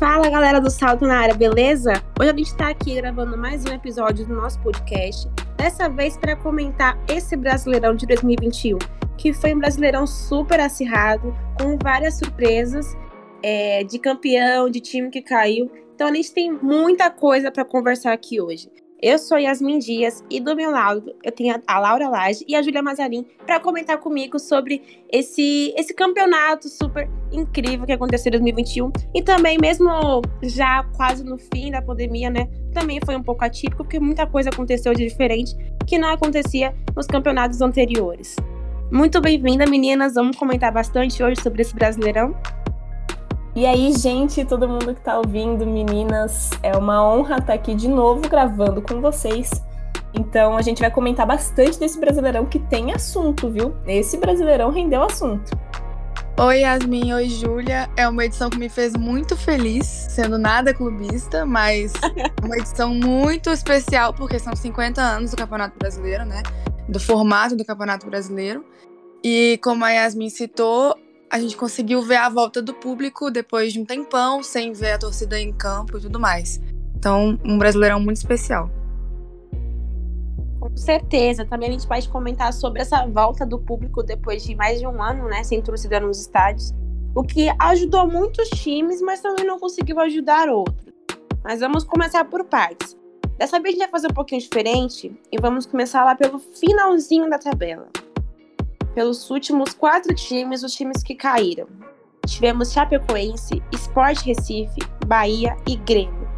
Fala galera do Salto na área, beleza? Hoje a gente está aqui gravando mais um episódio do nosso podcast. Dessa vez para comentar esse Brasileirão de 2021, que foi um Brasileirão super acirrado, com várias surpresas é, de campeão, de time que caiu. Então a gente tem muita coisa para conversar aqui hoje. Eu sou Yasmin Dias e do meu lado eu tenho a Laura Lage e a Júlia Mazarin para comentar comigo sobre esse, esse campeonato super incrível que aconteceu em 2021 e também mesmo já quase no fim da pandemia, né? Também foi um pouco atípico porque muita coisa aconteceu de diferente que não acontecia nos campeonatos anteriores. Muito bem-vinda, meninas. Vamos comentar bastante hoje sobre esse Brasileirão. E aí, gente, todo mundo que tá ouvindo, meninas, é uma honra estar aqui de novo gravando com vocês. Então, a gente vai comentar bastante desse Brasileirão que tem assunto, viu? Esse Brasileirão rendeu assunto. Oi, Yasmin. Oi, Júlia. É uma edição que me fez muito feliz, sendo nada clubista, mas uma edição muito especial, porque são 50 anos do Campeonato Brasileiro, né? Do formato do Campeonato Brasileiro. E como a Yasmin citou, a gente conseguiu ver a volta do público depois de um tempão sem ver a torcida em campo e tudo mais. Então, um brasileirão muito especial. Com certeza. Também a gente pode comentar sobre essa volta do público depois de mais de um ano, né, sem torcida nos estádios. O que ajudou muitos times, mas também não conseguiu ajudar outros. Mas vamos começar por partes. Dessa vez a gente vai fazer um pouquinho diferente e vamos começar lá pelo finalzinho da tabela pelos últimos quatro times, os times que caíram. Tivemos Chapecoense, Sport Recife, Bahia e Grêmio.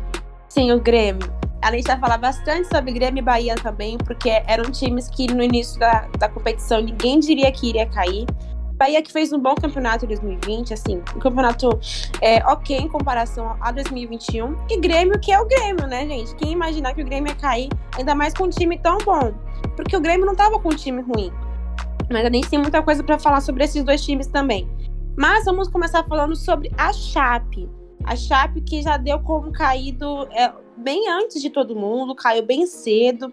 Sim, o Grêmio. A gente vai falar bastante sobre Grêmio e Bahia também, porque eram times que no início da, da competição ninguém diria que iria cair. Bahia que fez um bom campeonato em 2020, assim, um campeonato é, ok em comparação a 2021. E Grêmio, que é o Grêmio, né, gente? Quem imaginar que o Grêmio ia cair, ainda mais com um time tão bom? Porque o Grêmio não tava com um time ruim. Mas a gente tem muita coisa para falar sobre esses dois times também. Mas vamos começar falando sobre a Chape. A Chape que já deu como caído é, bem antes de todo mundo, caiu bem cedo.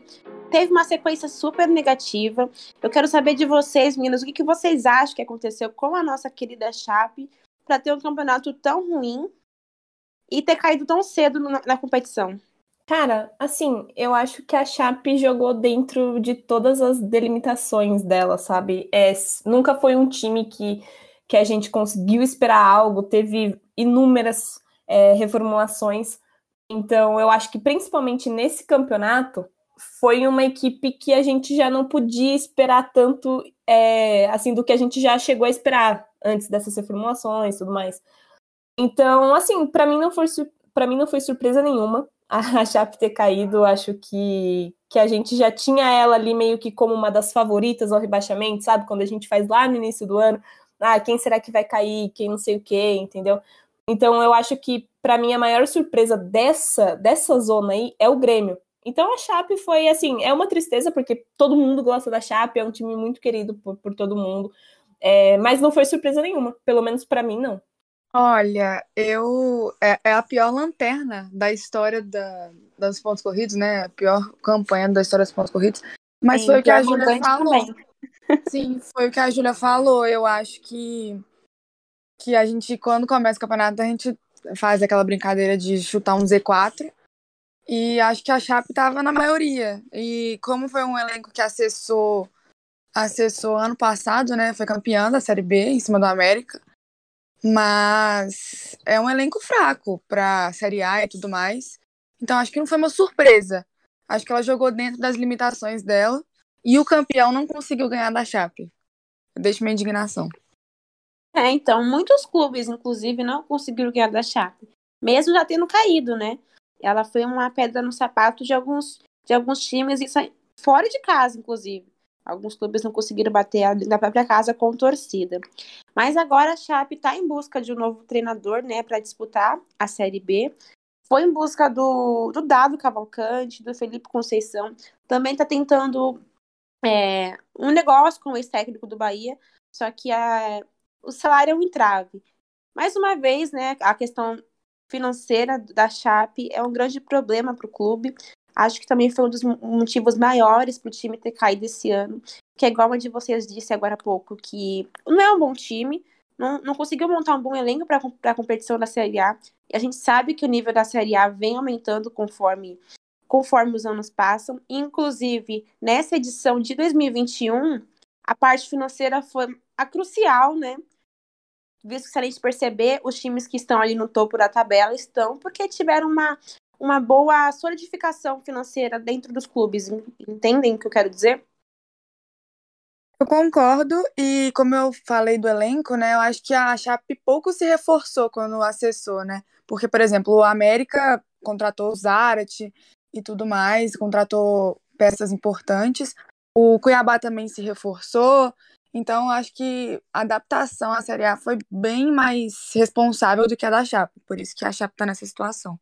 Teve uma sequência super negativa. Eu quero saber de vocês, meninas, o que, que vocês acham que aconteceu com a nossa querida Chape para ter um campeonato tão ruim e ter caído tão cedo na, na competição. Cara, assim, eu acho que a Chape jogou dentro de todas as delimitações dela, sabe? É, nunca foi um time que, que a gente conseguiu esperar algo, teve inúmeras é, reformulações. Então, eu acho que principalmente nesse campeonato, foi uma equipe que a gente já não podia esperar tanto, é, assim, do que a gente já chegou a esperar antes dessas reformulações e tudo mais. Então, assim, para mim para mim não foi surpresa nenhuma a Chape ter caído, acho que, que a gente já tinha ela ali meio que como uma das favoritas ao rebaixamento, sabe? Quando a gente faz lá no início do ano, ah, quem será que vai cair, quem não sei o quê, entendeu? Então eu acho que para mim a maior surpresa dessa dessa zona aí é o Grêmio. Então a Chape foi assim, é uma tristeza porque todo mundo gosta da Chape, é um time muito querido por, por todo mundo, é, mas não foi surpresa nenhuma, pelo menos para mim não. Olha, eu é, é, a pior lanterna da história da, dos pontos corridos, né? A pior campanha da história dos pontos corridos. Mas Sim, foi o que a Júlia falou. Também. Sim, foi o que a Júlia falou. Eu acho que que a gente quando começa o campeonato a gente faz aquela brincadeira de chutar um Z4 e acho que a Chape estava na maioria. E como foi um elenco que acessou acessou ano passado, né? Foi campeã da Série B em cima do América. Mas é um elenco fraco para Série A e tudo mais. Então acho que não foi uma surpresa. Acho que ela jogou dentro das limitações dela e o campeão não conseguiu ganhar da Chape. Deixa minha indignação. É, então, muitos clubes, inclusive, não conseguiram ganhar da Chape, mesmo já tendo caído, né? Ela foi uma pedra no sapato de alguns, de alguns times, fora de casa, inclusive. Alguns clubes não conseguiram bater na própria casa com torcida. Mas agora a Chape está em busca de um novo treinador, né, para disputar a Série B. Foi em busca do, do Dado Cavalcante, do Felipe Conceição. Também está tentando é, um negócio com o ex-técnico do Bahia, só que a, o salário é um entrave. Mais uma vez, né, a questão financeira da Chape é um grande problema para o clube. Acho que também foi um dos motivos maiores para o time ter caído esse ano, que é igual a de vocês disse agora há pouco, que não é um bom time, não, não conseguiu montar um bom elenco para a competição da Série A. E a gente sabe que o nível da Série A vem aumentando conforme, conforme os anos passam. Inclusive, nessa edição de 2021, a parte financeira foi a crucial, né? Visto que se a gente perceber, os times que estão ali no topo da tabela estão porque tiveram uma, uma boa solidificação financeira dentro dos clubes. Entendem o que eu quero dizer? Eu concordo, e como eu falei do elenco, né, eu acho que a Chape pouco se reforçou quando acessou, né? Porque, por exemplo, o América contratou o Zarate e tudo mais, contratou peças importantes. O Cuiabá também se reforçou, então eu acho que a adaptação à Série A foi bem mais responsável do que a da Chape, por isso que a Chape está nessa situação.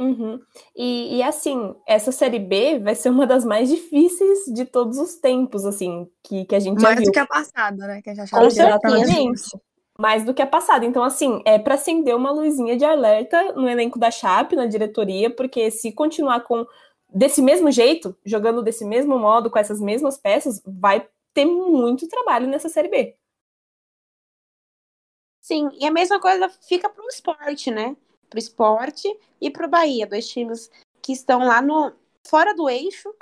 Uhum. E, e, assim, essa série B vai ser uma das mais difíceis de todos os tempos, assim, que, que a gente mais já viu. do que a passada, né? Que a gente achava Exatamente. Mais do que a passada. Então, assim, é para acender uma luzinha de alerta no elenco da Chape, na diretoria, porque se continuar com desse mesmo jeito, jogando desse mesmo modo, com essas mesmas peças, vai ter muito trabalho nessa série B. Sim, e a mesma coisa fica para o esporte, né? Para o esporte e para o Bahia, dois times que estão lá no fora do eixo,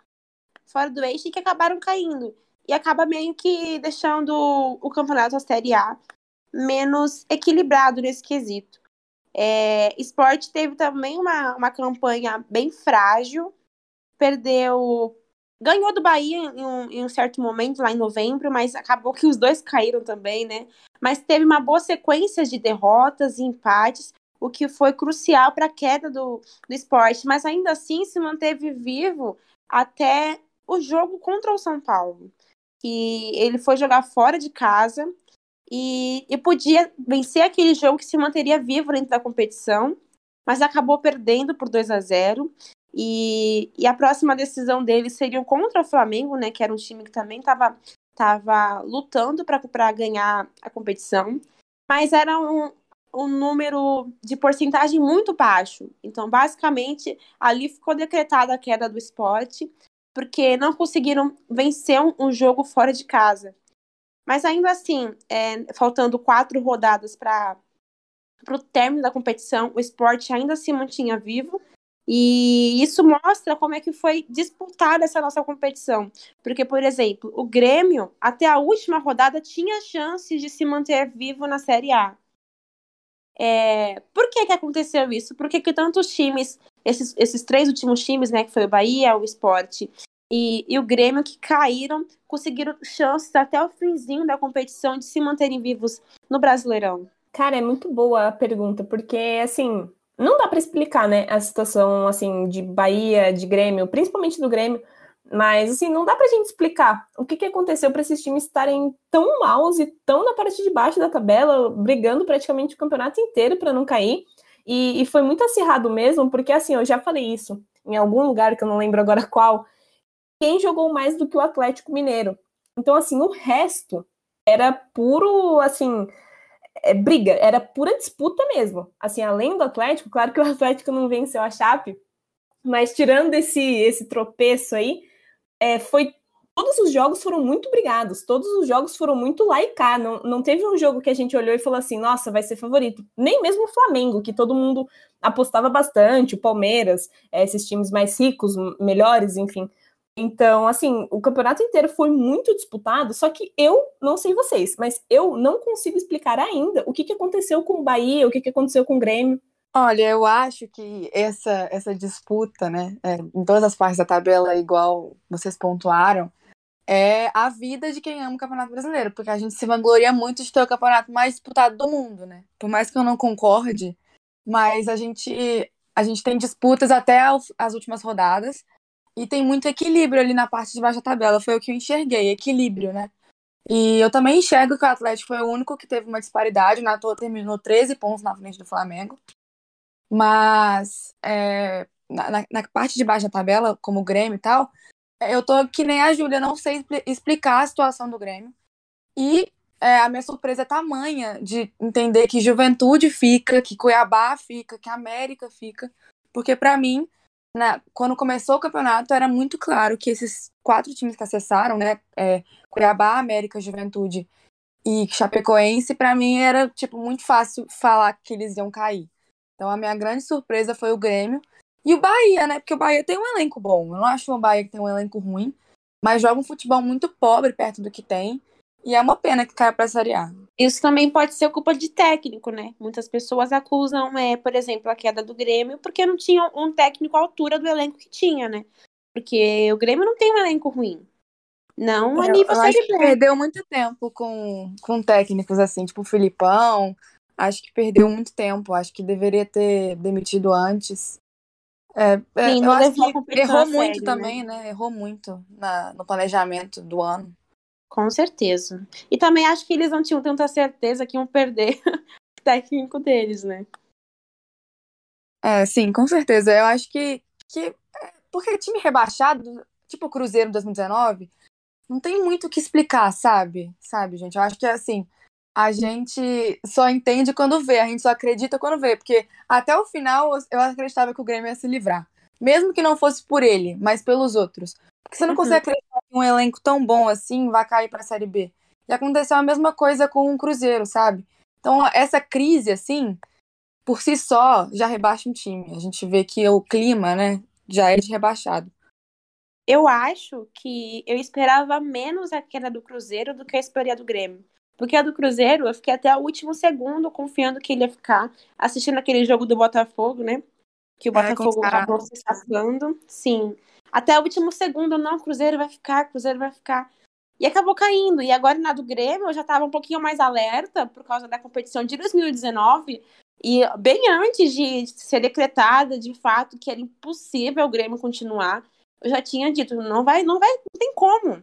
fora do eixo e que acabaram caindo. E acaba meio que deixando o campeonato da Série A menos equilibrado nesse quesito. É, esporte teve também uma, uma campanha bem frágil, perdeu. Ganhou do Bahia em um, em um, certo momento, lá em novembro, mas acabou que os dois caíram também, né? Mas teve uma boa sequência de derrotas e empates, o que foi crucial para a queda do, do esporte, mas ainda assim se manteve vivo até o jogo contra o São Paulo. Que ele foi jogar fora de casa e, e podia vencer aquele jogo que se manteria vivo dentro da competição, mas acabou perdendo por 2 a 0 e, e a próxima decisão dele seria contra o Flamengo, né? Que era um time que também estava tava lutando para ganhar a competição. Mas era um, um número de porcentagem muito baixo. Então, basicamente, ali ficou decretada a queda do esporte, porque não conseguiram vencer um, jogo fora de casa. Mas ainda assim, é, faltando quatro rodadas para o término da competição, o esporte ainda se mantinha vivo e isso mostra como é que foi disputada essa nossa competição. Porque, por exemplo, o Grêmio, até a última rodada, tinha chances de se manter vivo na Série A. É... Por que, que aconteceu isso? Por que, que tantos times, esses, esses três últimos times, né, que foi o Bahia, o Esporte e, e o Grêmio, que caíram, conseguiram chances até o finzinho da competição de se manterem vivos no Brasileirão? Cara, é muito boa a pergunta, porque, assim, não dá para explicar, né, a situação assim de Bahia, de Grêmio, principalmente do Grêmio, mas assim, não dá pra gente explicar o que, que aconteceu para esses times estarem tão maus e tão na parte de baixo da tabela, brigando praticamente o campeonato inteiro para não cair. E, e, foi muito acirrado mesmo, porque assim, eu já falei isso em algum lugar que eu não lembro agora qual. Quem jogou mais do que o Atlético Mineiro? Então, assim, o resto era puro, assim, é, briga, era pura disputa mesmo. Assim, além do Atlético, claro que o Atlético não venceu a Chape, mas tirando esse, esse tropeço aí, é, foi todos os jogos foram muito brigados, todos os jogos foram muito cá. Não, não teve um jogo que a gente olhou e falou assim, nossa, vai ser favorito. Nem mesmo o Flamengo, que todo mundo apostava bastante, o Palmeiras, é, esses times mais ricos, melhores, enfim. Então, assim, o campeonato inteiro foi muito disputado, só que eu não sei vocês, mas eu não consigo explicar ainda o que, que aconteceu com o Bahia, o que, que aconteceu com o Grêmio. Olha, eu acho que essa, essa disputa, né, é, em todas as partes da tabela, igual vocês pontuaram, é a vida de quem ama o Campeonato Brasileiro, porque a gente se vangloria muito de ter o campeonato mais disputado do mundo, né? Por mais que eu não concorde, mas a gente, a gente tem disputas até as últimas rodadas, e tem muito equilíbrio ali na parte de baixo da tabela. Foi o que eu enxerguei, equilíbrio, né? E eu também enxergo que o Atlético foi o único que teve uma disparidade. Na toa terminou 13 pontos na frente do Flamengo. Mas é, na, na, parte de baixo da tabela, como o Grêmio e tal, eu tô que nem a Júlia, não sei explicar a situação do Grêmio. E é, a minha surpresa é tamanha de entender que Juventude fica, que Cuiabá fica, que América fica. Porque para mim, na, quando começou o campeonato, era muito claro que esses quatro times que acessaram, né, é, Cuiabá, América, Juventude e Chapecoense, para mim era tipo muito fácil falar que eles iam cair. Então a minha grande surpresa foi o Grêmio e o Bahia, né? Porque o Bahia tem um elenco bom. Eu não acho o Bahia que tem um elenco ruim, mas joga um futebol muito pobre perto do que tem. E é uma pena que caia para a Série A. Isso também pode ser culpa de técnico, né? Muitas pessoas acusam, é, por exemplo, a queda do Grêmio porque não tinha um técnico à altura do elenco que tinha, né? Porque o Grêmio não tem um elenco ruim. Não a é, nível eu acho que perdeu muito tempo com, com técnicos assim, tipo o Filipão. Acho que perdeu muito tempo. Acho que deveria ter demitido antes. É, é Sim, eu acho que errou muito né? também, né? né? Errou muito na, no planejamento do ano. Com certeza. E também acho que eles não tinham tanta certeza que iam perder o técnico deles, né? É, sim, com certeza. Eu acho que, que é, porque time rebaixado, tipo o Cruzeiro em 2019, não tem muito o que explicar, sabe? Sabe, gente? Eu acho que é assim, a gente só entende quando vê, a gente só acredita quando vê, porque até o final eu acreditava que o Grêmio ia se livrar. Mesmo que não fosse por ele, mas pelos outros. Porque você não uhum. consegue acreditar que um elenco tão bom assim vai cair para a Série B. E aconteceu a mesma coisa com o Cruzeiro, sabe? Então, essa crise, assim, por si só, já rebaixa um time. A gente vê que o clima, né, já é de rebaixado. Eu acho que eu esperava menos a queda do Cruzeiro do que a esperia do Grêmio. Porque a do Cruzeiro, eu fiquei até o último segundo confiando que ele ia ficar assistindo aquele jogo do Botafogo, né? Que o é, Botafogo acabou se safando. Sim. Até o último segundo, não, o Cruzeiro vai ficar, o Cruzeiro vai ficar. E acabou caindo. E agora na do Grêmio eu já estava um pouquinho mais alerta por causa da competição de 2019. E bem antes de ser decretada de fato que era impossível o Grêmio continuar eu já tinha dito, não vai, não vai, não tem como.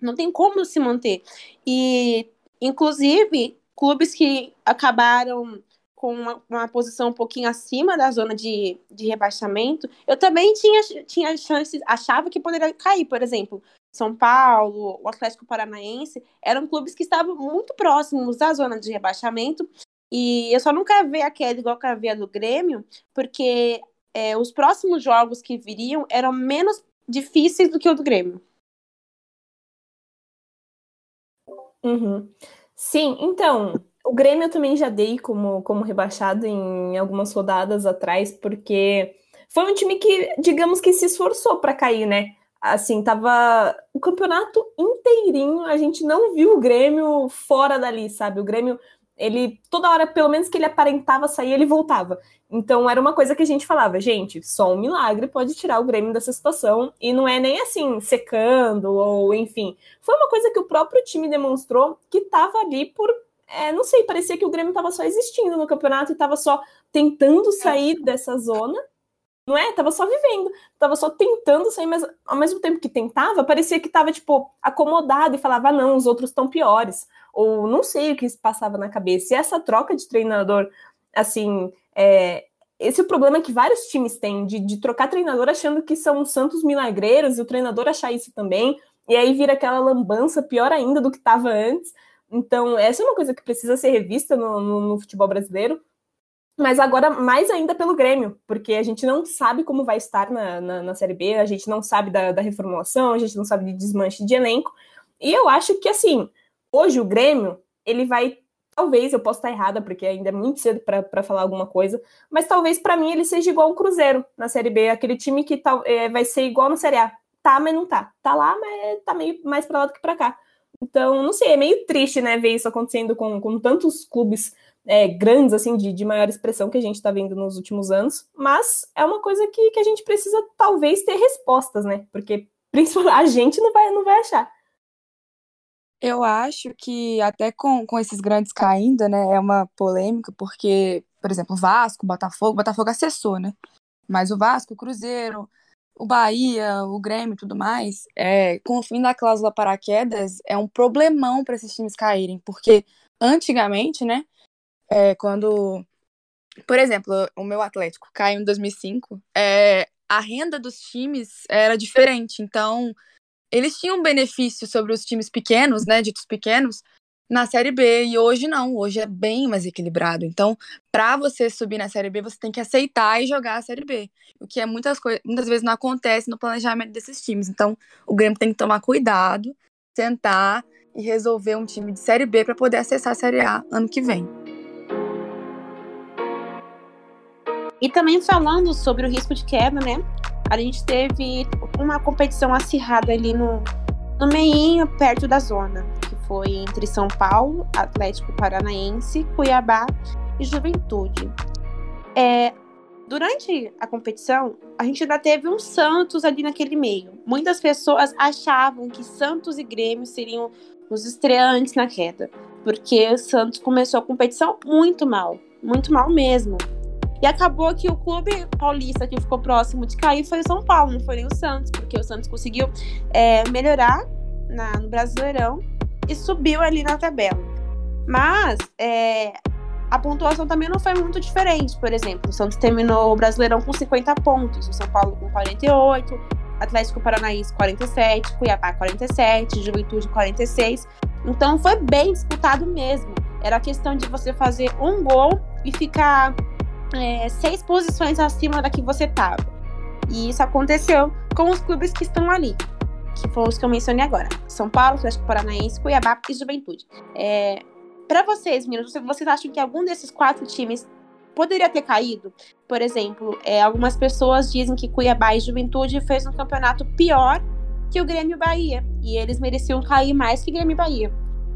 Não tem como se manter. E, inclusive, clubes que acabaram com uma, uma, posição um pouquinho acima da zona de, de rebaixamento, eu também tinha, tinha chances, achava que poderia cair, por exemplo, São Paulo, o Atlético Paranaense, eram clubes que estavam muito próximos da zona de rebaixamento, e eu só não quero ver a queda igual que eu vi a do Grêmio, porque é, os próximos jogos que viriam eram menos difíceis do que o do Grêmio. Uhum. Sim, então, o Grêmio eu também já dei como, como rebaixado em algumas rodadas atrás, porque foi um time que, digamos que se esforçou para cair, né? Assim, tava o campeonato inteirinho, a gente não viu o Grêmio fora dali, sabe? O Grêmio ele toda hora, pelo menos que ele aparentava sair, ele voltava. Então era uma coisa que a gente falava, gente, só um milagre pode tirar o Grêmio dessa situação e não é nem assim secando ou enfim. Foi uma coisa que o próprio time demonstrou que estava ali por, é, não sei, parecia que o Grêmio estava só existindo no campeonato e estava só tentando sair dessa zona. Não é? Tava só vivendo, tava só tentando sair, mas ao mesmo tempo que tentava, parecia que tava, tipo, acomodado e falava, ah, não, os outros estão piores ou não sei o que se passava na cabeça. E essa troca de treinador, assim, é, esse é o problema que vários times têm, de, de trocar treinador achando que são santos milagreiros, e o treinador achar isso também, e aí vira aquela lambança pior ainda do que estava antes. Então, essa é uma coisa que precisa ser revista no, no, no, futebol brasileiro, mas agora mais ainda pelo Grêmio, porque a gente não sabe como vai estar na, na, na Série B, a gente não sabe da, da reformulação, a gente não sabe de desmanche de elenco, e eu acho que, assim, Hoje o Grêmio, ele vai talvez eu possa estar errada, porque ainda é muito cedo para falar alguma coisa, mas talvez para mim ele seja igual o Cruzeiro na Série B, aquele time que tá, é, vai ser igual na Série A. Tá, mas não tá. Tá lá, mas tá meio mais para lá do que para cá. Então, não sei, é meio triste, né, ver isso acontecendo com, com tantos clubes é, grandes, assim, de, de maior expressão que a gente está vendo nos últimos anos, mas é uma coisa que, que a gente precisa, talvez, ter respostas, né, porque principalmente a gente não vai, não vai achar. Eu acho que até com, com esses grandes caindo, né, é uma polêmica, porque, por exemplo, Vasco, Botafogo, Botafogo acessou, né? Mas o Vasco, o Cruzeiro, o Bahia, o Grêmio e tudo mais, é, com o fim da cláusula paraquedas, é um problemão para esses times caírem, porque antigamente, né, é, quando, por exemplo, o meu Atlético caiu em 2005, é, a renda dos times era diferente, então eles tinham benefício sobre os times pequenos, né, ditos pequenos, na Série B, e hoje não, hoje é bem mais equilibrado. Então, para você subir na Série B, você tem que aceitar e jogar a Série B, o que é muitas, muitas vezes não acontece no planejamento desses times. Então, o Grêmio tem que tomar cuidado, sentar e resolver um time de Série B para poder acessar a Série A ano que vem. E também falando sobre o risco de queda, né? A gente teve uma competição acirrada ali no, no meinho, perto da zona, que foi entre São Paulo, Atlético Paranaense, Cuiabá e Juventude. É, durante a competição, a gente ainda teve um Santos ali naquele meio. Muitas pessoas achavam que Santos e Grêmio seriam os estreantes na queda, porque o Santos começou a competição muito mal, muito mal mesmo. E acabou que o clube paulista que ficou próximo de cair foi o São Paulo, não foi nem o Santos, porque o Santos conseguiu é, melhorar na, no Brasileirão e subiu ali na tabela. Mas é, a pontuação também não foi muito diferente. Por exemplo, o Santos terminou o Brasileirão com 50 pontos, o São Paulo com 48, Atlético Paranaense 47, Cuiabá 47, Juventude 46. Então foi bem disputado mesmo. Era questão de você fazer um gol e ficar é, seis posições acima da que você estava. E isso aconteceu com os clubes que estão ali, que foram os que eu mencionei agora: São Paulo, Atlético Paranaense, Cuiabá e Juventude. É, para vocês, meninos, vocês acham que algum desses quatro times poderia ter caído? Por exemplo, é, algumas pessoas dizem que Cuiabá e Juventude fez um campeonato pior que o Grêmio Bahia. E eles mereciam cair mais que Grêmio Bahia.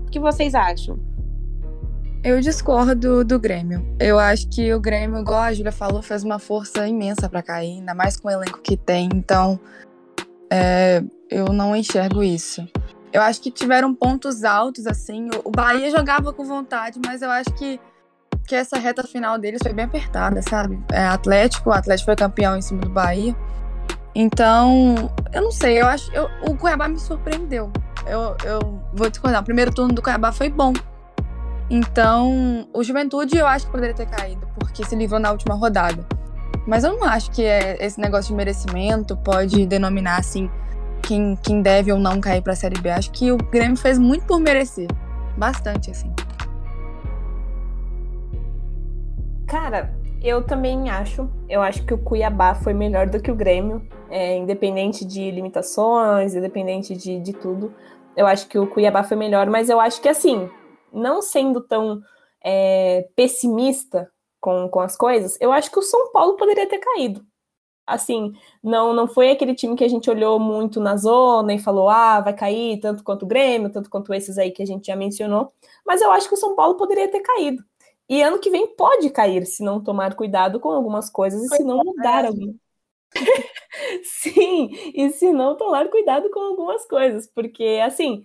O que vocês acham? Eu discordo do Grêmio. Eu acho que o Grêmio, igual a Júlia falou, fez uma força imensa para cair, ainda mais com o elenco que tem. Então, é, eu não enxergo isso. Eu acho que tiveram pontos altos, assim. O Bahia jogava com vontade, mas eu acho que, que essa reta final deles foi bem apertada, sabe? É, Atlético, o Atlético foi campeão em cima do Bahia. Então, eu não sei, eu acho. Eu, o Cuiabá me surpreendeu. Eu, eu vou discordar. O primeiro turno do Cuiabá foi bom. Então, o Juventude eu acho que poderia ter caído, porque se livrou na última rodada. Mas eu não acho que é, esse negócio de merecimento pode denominar assim quem, quem deve ou não cair para a Série B. Acho que o Grêmio fez muito por merecer. Bastante, assim. Cara, eu também acho. Eu acho que o Cuiabá foi melhor do que o Grêmio, é, independente de limitações, independente de, de tudo. Eu acho que o Cuiabá foi melhor, mas eu acho que assim, não sendo tão é, pessimista com, com as coisas, eu acho que o São Paulo poderia ter caído assim, não não foi aquele time que a gente olhou muito na zona e falou, ah, vai cair tanto quanto o Grêmio, tanto quanto esses aí que a gente já mencionou, mas eu acho que o São Paulo poderia ter caído. E ano que vem pode cair se não tomar cuidado com algumas coisas e se não mudar algum. Sim, e se não tomar cuidado com algumas coisas, porque assim,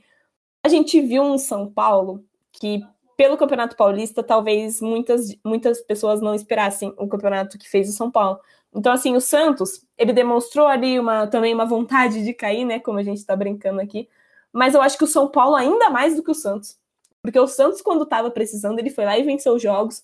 a gente viu um São Paulo que pelo Campeonato Paulista, talvez muitas, muitas pessoas não esperassem o campeonato que fez o São Paulo. Então, assim, o Santos, ele demonstrou ali uma, também uma vontade de cair, né? Como a gente está brincando aqui. Mas eu acho que o São Paulo ainda mais do que o Santos. Porque o Santos, quando estava precisando, ele foi lá e venceu os jogos.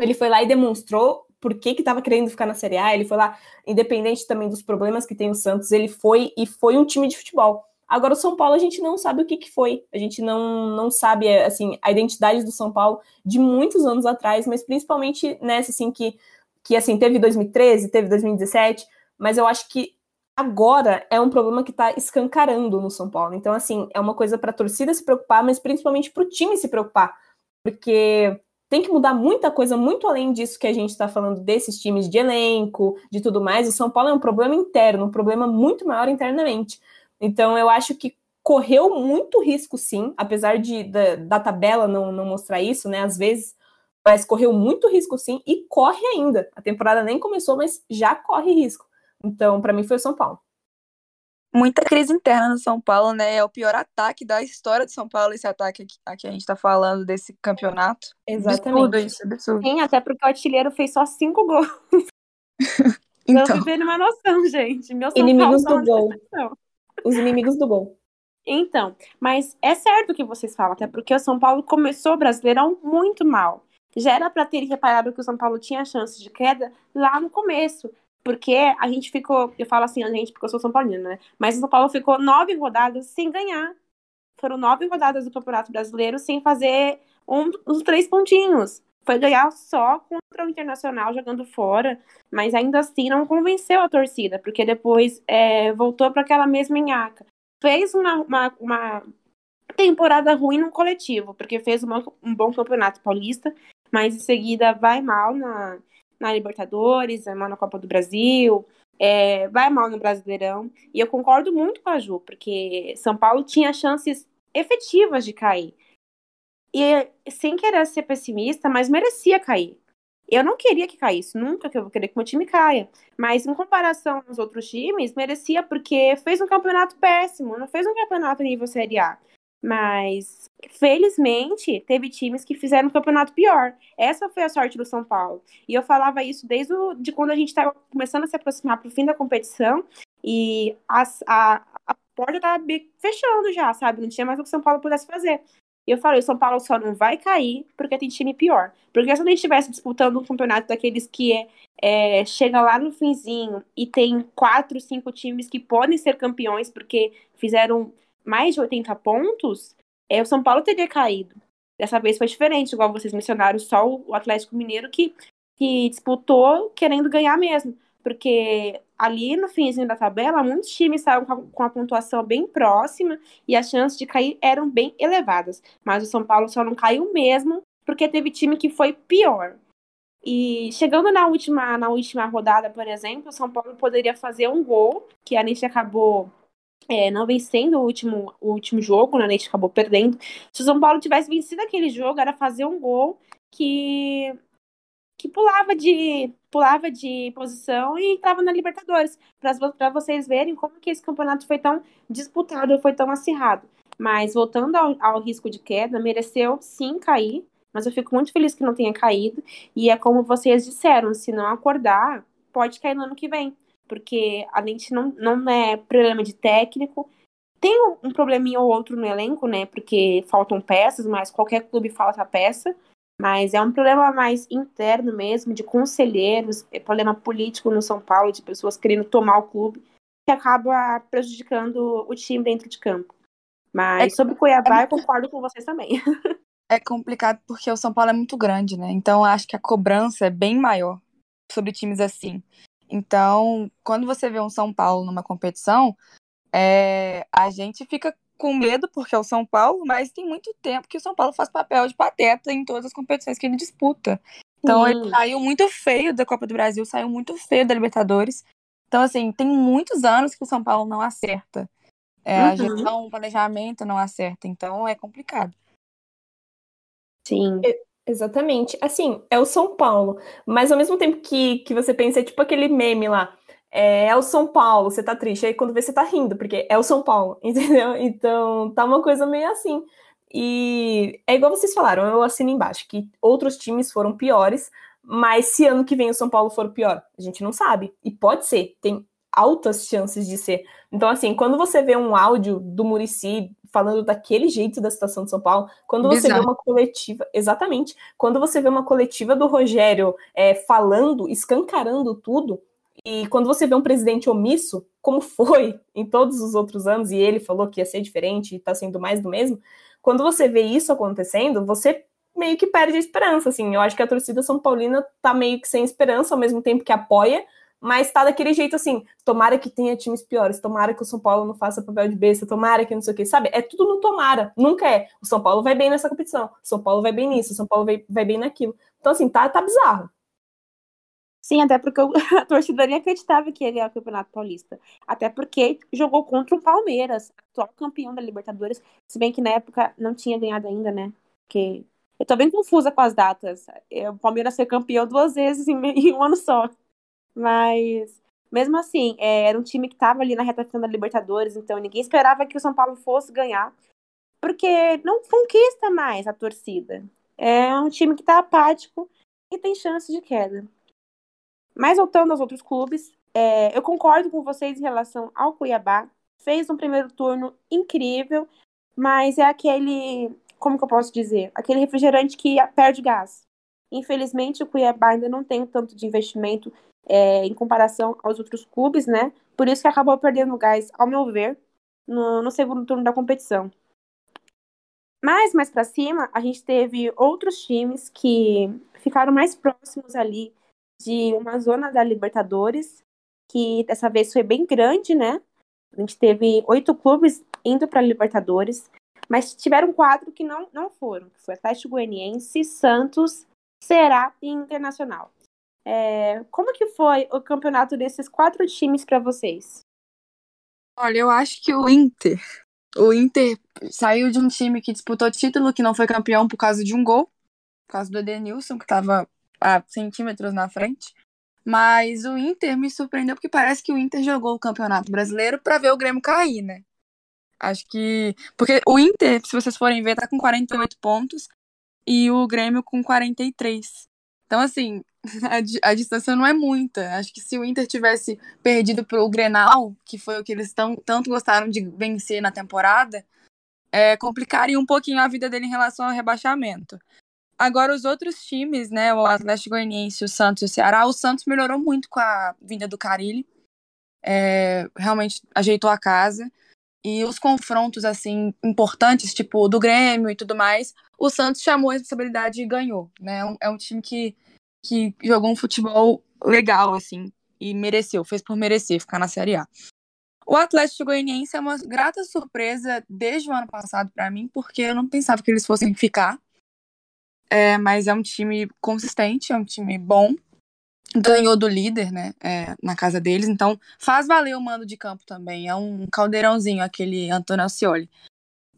Ele foi lá e demonstrou por que estava querendo ficar na Série A. Ele foi lá, independente também dos problemas que tem o Santos, ele foi e foi um time de futebol. Agora, o São Paulo, a gente não sabe o que, que foi. A gente não, não sabe, assim, a identidade do São Paulo de muitos anos atrás, mas principalmente nessa, assim, que que assim, teve 2013, teve 2017, mas eu acho que agora é um problema que está escancarando no São Paulo. Então, assim, é uma coisa para a torcida se preocupar, mas principalmente para o time se preocupar, porque tem que mudar muita coisa, muito além disso que a gente está falando desses times de elenco, de tudo mais. O São Paulo é um problema interno, um problema muito maior internamente. Então, eu acho que correu muito risco, sim, apesar de da, da tabela não, não mostrar isso, né? Às vezes mas correu muito risco sim e corre ainda. A temporada nem começou, mas já corre risco. Então, para mim foi o São Paulo. Muita crise interna no São Paulo, né? É o pior ataque da história de São Paulo, esse ataque a que a gente tá falando desse campeonato. Exatamente. Absurdo isso, absurdo. Sim, até porque o artilheiro fez só cinco gols. então. Não viver uma noção, gente. Meu São inimigos Paulo do gol. Os inimigos do gol. Então, mas é certo o que vocês falam, até porque o São Paulo começou o Brasileirão muito mal já era para ter reparado que o São Paulo tinha chance de queda lá no começo. Porque a gente ficou, eu falo assim, a gente, porque eu sou São Paulino, né? Mas o São Paulo ficou nove rodadas sem ganhar. Foram nove rodadas do Campeonato Brasileiro sem fazer um, uns três pontinhos. Foi ganhar só contra o Internacional jogando fora, mas ainda assim não convenceu a torcida, porque depois é, voltou para aquela mesma enhaca. Fez uma, uma, uma temporada ruim no coletivo, porque fez uma, um bom campeonato paulista, mas em seguida vai mal na, na Libertadores, vai mal na Copa do Brasil, é, vai mal no Brasileirão. E eu concordo muito com a Ju, porque São Paulo tinha chances efetivas de cair. E sem querer ser pessimista, mas merecia cair. Eu não queria que caísse, nunca que eu vou querer que meu time caia. Mas em comparação aos outros times, merecia porque fez um campeonato péssimo, não fez um campeonato nível Série A. Mas, felizmente, teve times que fizeram um campeonato pior. Essa foi a sorte do São Paulo. E eu falava isso desde o, de quando a gente estava começando a se aproximar para o fim da competição. E a, a, a porta estava fechando já, sabe? Não tinha mais o que o São Paulo pudesse fazer. E eu falei, o São Paulo só não vai cair porque tem time pior. Porque se a gente estivesse disputando um campeonato daqueles que é, é, chega lá no finzinho e tem quatro, cinco times que podem ser campeões porque fizeram mais de 80 pontos, é, o São Paulo teria caído. Dessa vez foi diferente, igual vocês mencionaram, só o Atlético Mineiro que, que disputou querendo ganhar mesmo. Porque ali no finzinho da tabela, muitos times estavam com a, pontuação bem próxima e as chances de cair eram bem elevadas. Mas o São Paulo só não caiu mesmo porque teve time que foi pior. E chegando na última, na última rodada, por exemplo, o São Paulo poderia fazer um gol, que a gente acabou é, não vencendo o último, o último jogo, né? A gente acabou perdendo. Se o São Paulo tivesse vencido aquele jogo, era fazer um gol que que pulava de pulava de posição e entrava na Libertadores, para vocês verem como que esse campeonato foi tão disputado, foi tão acirrado. Mas voltando ao, ao risco de queda, mereceu sim cair, mas eu fico muito feliz que não tenha caído. E é como vocês disseram, se não acordar, pode cair no ano que vem porque a gente não, não é problema de técnico. Tem um, probleminha ou outro no elenco, né? Porque faltam peças, mas qualquer clube falta peça. Mas é um problema mais interno mesmo, de conselheiros, é problema político no São Paulo, de pessoas querendo tomar o clube, que acaba prejudicando o time dentro de campo. Mas é, sobre Cuiabá, é eu concordo com vocês também. É complicado porque o São Paulo é muito grande, né? Então acho que a cobrança é bem maior sobre times assim. Então, quando você vê um São Paulo numa competição, é, a gente fica com medo porque é o São Paulo, mas tem muito tempo que o São Paulo faz papel de pateta em todas as competições que ele disputa. Então, ele saiu muito feio da Copa do Brasil, saiu muito feio da Libertadores. Então, assim, tem muitos anos que o São Paulo não acerta. É, uhum. A gestão, o planejamento não acerta. Então, é complicado. Sim. Exatamente. Assim, é o São Paulo. Mas ao mesmo tempo que, que você pensa, é tipo aquele meme lá. É, é, o São Paulo, você tá triste. Aí quando vê, você tá rindo, porque é o São Paulo, entendeu? Então tá uma coisa meio assim. E é igual vocês falaram, eu assino embaixo, que outros times foram piores, mas se ano que vem o São Paulo for pior, a gente não sabe. E pode ser, tem altas chances de ser. Então, assim, quando você vê um áudio do Murici falando daquele jeito da situação de São Paulo, quando você Bizarro. vê uma coletiva, exatamente, quando você vê uma coletiva do Rogério é, falando, escancarando tudo, e quando você vê um presidente omisso, como foi em todos os outros anos, e ele falou que ia ser diferente e tá sendo mais do mesmo, quando você vê isso acontecendo, você meio que perde a esperança, assim, eu acho que a torcida São Paulina tá meio que sem esperança, ao mesmo tempo que apoia, mas tá daquele jeito assim, tomara que tenha times piores, tomara que o São Paulo não faça papel de besta, tomara que não sei o que, sabe? É tudo no tomara, nunca é. O São Paulo vai bem nessa competição, o São Paulo vai bem nisso, o São Paulo vai, vai bem naquilo. Então, assim, tá, tá bizarro. Sim, até porque a torcida nem acreditava que ele era o Campeonato Paulista. Até porque jogou contra o Palmeiras, atual campeão da Libertadores, se bem que na época não tinha ganhado ainda, né? Porque eu tô bem confusa com as datas. O Palmeiras ser campeão duas vezes em um ano só. Mas, mesmo assim, é, era um time que estava ali na reta final da Libertadores, então ninguém esperava que o São Paulo fosse ganhar, porque não conquista mais a torcida. É um time que está apático e tem chance de queda. Mas voltando aos outros clubes, é, eu concordo com vocês em relação ao Cuiabá. Fez um primeiro turno incrível, mas é aquele, como que eu posso dizer? Aquele refrigerante que perde gás. Infelizmente, o Cuiabá ainda não tem tanto de investimento é, em comparação aos outros clubes, né? Por isso que acabou perdendo gás, ao meu ver, no, no segundo turno da competição. Mas mais para cima, a gente teve outros times que ficaram mais próximos ali de uma zona da Libertadores, que dessa vez foi bem grande, né? A gente teve oito clubes indo para Libertadores. Mas tiveram quatro que não, não foram, que foi Atlético Goianiense, Santos, Ceará e Internacional. É, como que foi o campeonato desses quatro times para vocês? Olha, eu acho que o Inter, o Inter saiu de um time que disputou título, que não foi campeão por causa de um gol, por causa do Edenilson, que estava a centímetros na frente. Mas o Inter me surpreendeu porque parece que o Inter jogou o Campeonato Brasileiro para ver o Grêmio cair, né? Acho que. Porque o Inter, se vocês forem ver, tá com 48 pontos e o Grêmio com 43. Então, assim, a, a distância não é muita. Acho que se o Inter tivesse perdido pro Grenal, que foi o que eles tão, tanto gostaram de vencer na temporada, é, complicaria um pouquinho a vida dele em relação ao rebaixamento. Agora, os outros times, né, o Atlético Goianiense, o Santos e o Ceará, o Santos melhorou muito com a vinda do Carilli. É, realmente ajeitou a casa. E os confrontos, assim, importantes, tipo do Grêmio e tudo mais, o Santos chamou a responsabilidade e ganhou, né? É um, é um time que, que jogou um futebol legal, assim, e mereceu, fez por merecer ficar na Série A. O Atlético Goianiense é uma grata surpresa desde o ano passado para mim, porque eu não pensava que eles fossem ficar. É, mas é um time consistente, é um time bom. Ganhou do líder, né, é, na casa deles, então faz valer o mando de campo também. É um caldeirãozinho, aquele Antônio Alcioli.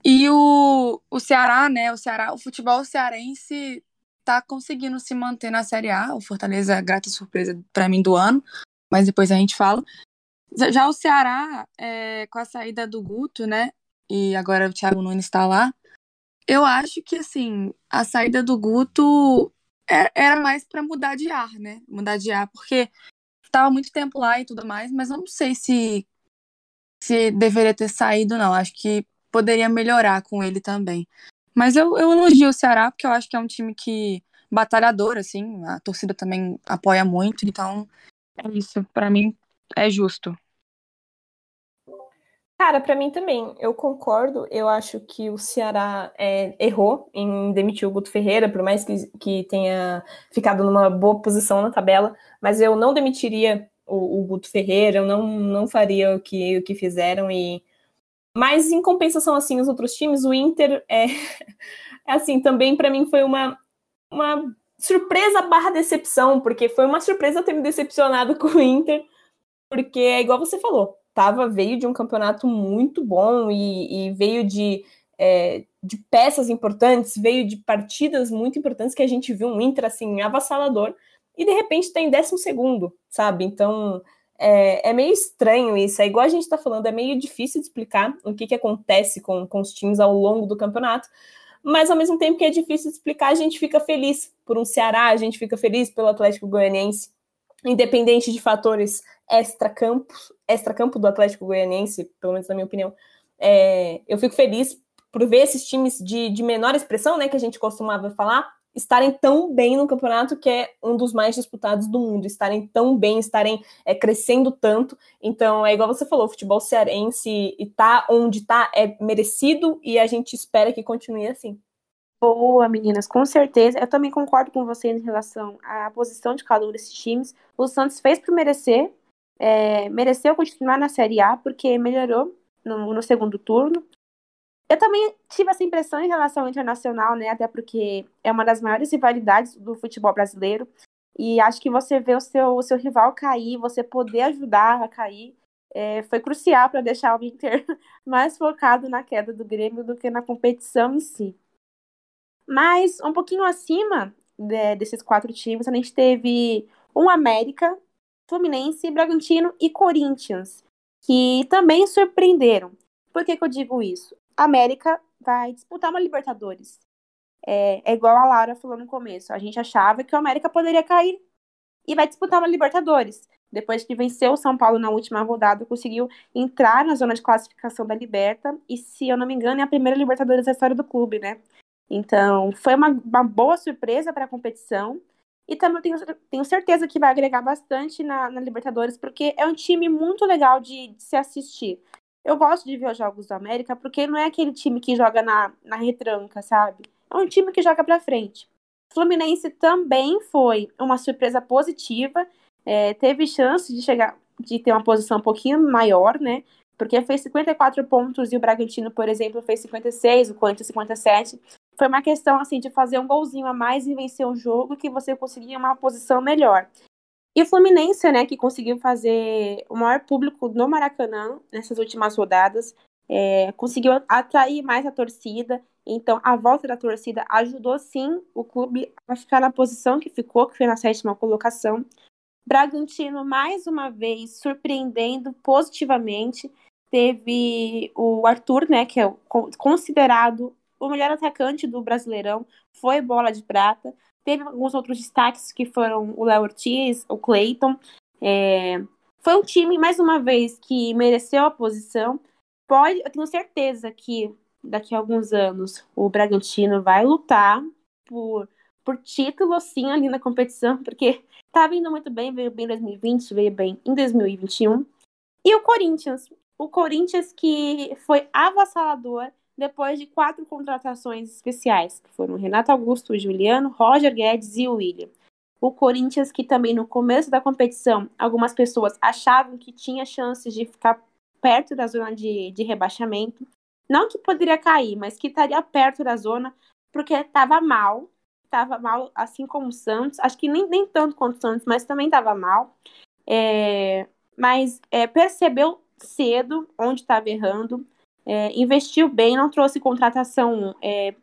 E o, o Ceará, né, o Ceará, o futebol cearense tá conseguindo se manter na Série A. O Fortaleza, grata surpresa para mim do ano, mas depois a gente fala. Já o Ceará, é, com a saída do Guto, né, e agora o Thiago Nunes está lá, eu acho que, assim, a saída do Guto é, era mais para mudar de ar, né? Mudar de ar, porque estava muito tempo lá e tudo mais, mas eu não sei se, se deveria ter saído, não. Acho que poderia melhorar com ele também. Mas eu, eu elogio o Ceará, porque eu acho que é um time que batalhador, assim, a torcida também apoia muito, então é isso. Para mim, é justo. Cara, para mim também, eu concordo. Eu acho que o Ceará é, errou em demitir o Guto Ferreira, por mais que, que tenha ficado numa boa posição na tabela, mas eu não demitiria o, o Guto Ferreira, eu não, não faria o que, o que fizeram e. Mas em compensação, assim, os outros times, o Inter é, é assim, também para mim foi uma, uma surpresa barra decepção, porque foi uma surpresa ter me decepcionado com o Inter, porque é igual você falou, tava, veio de um campeonato muito bom e, e veio de, é, de peças importantes, veio de partidas muito importantes que a gente viu um Inter assim avassalador e de repente está em décimo segundo, sabe? Então é, é, meio estranho isso. É igual a gente está falando, é meio difícil de explicar o que, que acontece com, com os times ao longo do campeonato. Mas ao mesmo tempo que é difícil de explicar, a gente fica feliz por um Ceará, a gente fica feliz pelo Atlético Goianiense, independente de fatores extra-campo, extra-campo do Atlético Goianiense, pelo menos na minha opinião, é, eu fico feliz por ver esses times de, de menor expressão, né, que a gente costumava falar, estarem tão bem no campeonato que é um dos mais disputados do mundo, estarem tão bem, estarem é, crescendo tanto. Então, é igual você falou, o futebol cearense e tá onde tá é merecido e a gente espera que continue assim. Boa, meninas, com certeza. Eu também concordo com você em relação à posição de cada um desses times. O Santos fez por merecer, é, mereceu continuar na Série A porque melhorou no, no, segundo turno. Eu também tive essa impressão em relação ao internacional, né? Até porque é uma das maiores rivalidades do futebol brasileiro. E acho que você ver o seu, o seu rival cair, você poder ajudar a cair, é, foi crucial para deixar o Inter mais focado na queda do Grêmio do que na competição em si. Mas um pouquinho acima de, desses quatro times, a gente teve um América Fluminense, Bragantino e Corinthians, que também surpreenderam. Por que, que eu digo isso? A América vai disputar uma Libertadores. É, é igual a Lara falou no começo. A gente achava que o América poderia cair e vai disputar uma Libertadores. Depois que venceu o São Paulo na última rodada, conseguiu entrar na zona de classificação da Liberta. E, se eu não me engano, é a primeira Libertadores da história do clube, né? Então, foi uma, uma boa surpresa para a competição. E também tenho, tenho certeza que vai agregar bastante na, na Libertadores, porque é um time muito legal de, de, se assistir. Eu gosto de ver os jogos do América, porque não é aquele time que joga na, na retranca, sabe? É um time que joga pra frente. Fluminense também foi uma surpresa positiva, é, teve chance de chegar, de ter uma posição um pouquinho maior, né? porque fez 54 pontos e o Bragantino, por exemplo, fez 56, o Corinthians 57. Foi uma questão assim de fazer um golzinho a mais e vencer o jogo que você conseguia uma posição melhor. E o Fluminense, né, que conseguiu fazer o maior público no Maracanã nessas últimas rodadas, é, conseguiu atrair mais a torcida. Então, a volta da torcida ajudou sim o clube a ficar na posição que ficou, que foi na sétima colocação. Bragantino, mais uma vez, surpreendendo positivamente. Teve o Arthur, né, que é considerado o melhor atacante do Brasileirão, foi bola de prata. Teve alguns outros destaques que foram o Léo Ortiz, o Cleiton. É... Foi um time, mais uma vez, que mereceu a posição. Pode, eu tenho certeza que daqui a alguns anos o Bragantino vai lutar por, por título, sim, ali na competição, porque tá vindo muito bem, veio bem em 2020, veio bem em 2021. E o Corinthians, o Corinthians que foi avassalador depois de quatro contratações especiais, que foram Renato Augusto, Juliano, Roger Guedes e William. O Corinthians, que também no começo da competição, algumas pessoas achavam que tinha chances de ficar perto da zona de, de rebaixamento. Não que poderia cair, mas que estaria perto da zona, porque estava mal. Estava mal, assim como o Santos. Acho que nem, nem tanto quanto o Santos, mas também estava mal. É, mas é, percebeu cedo onde estava errando, é, investiu bem, não trouxe contratação é,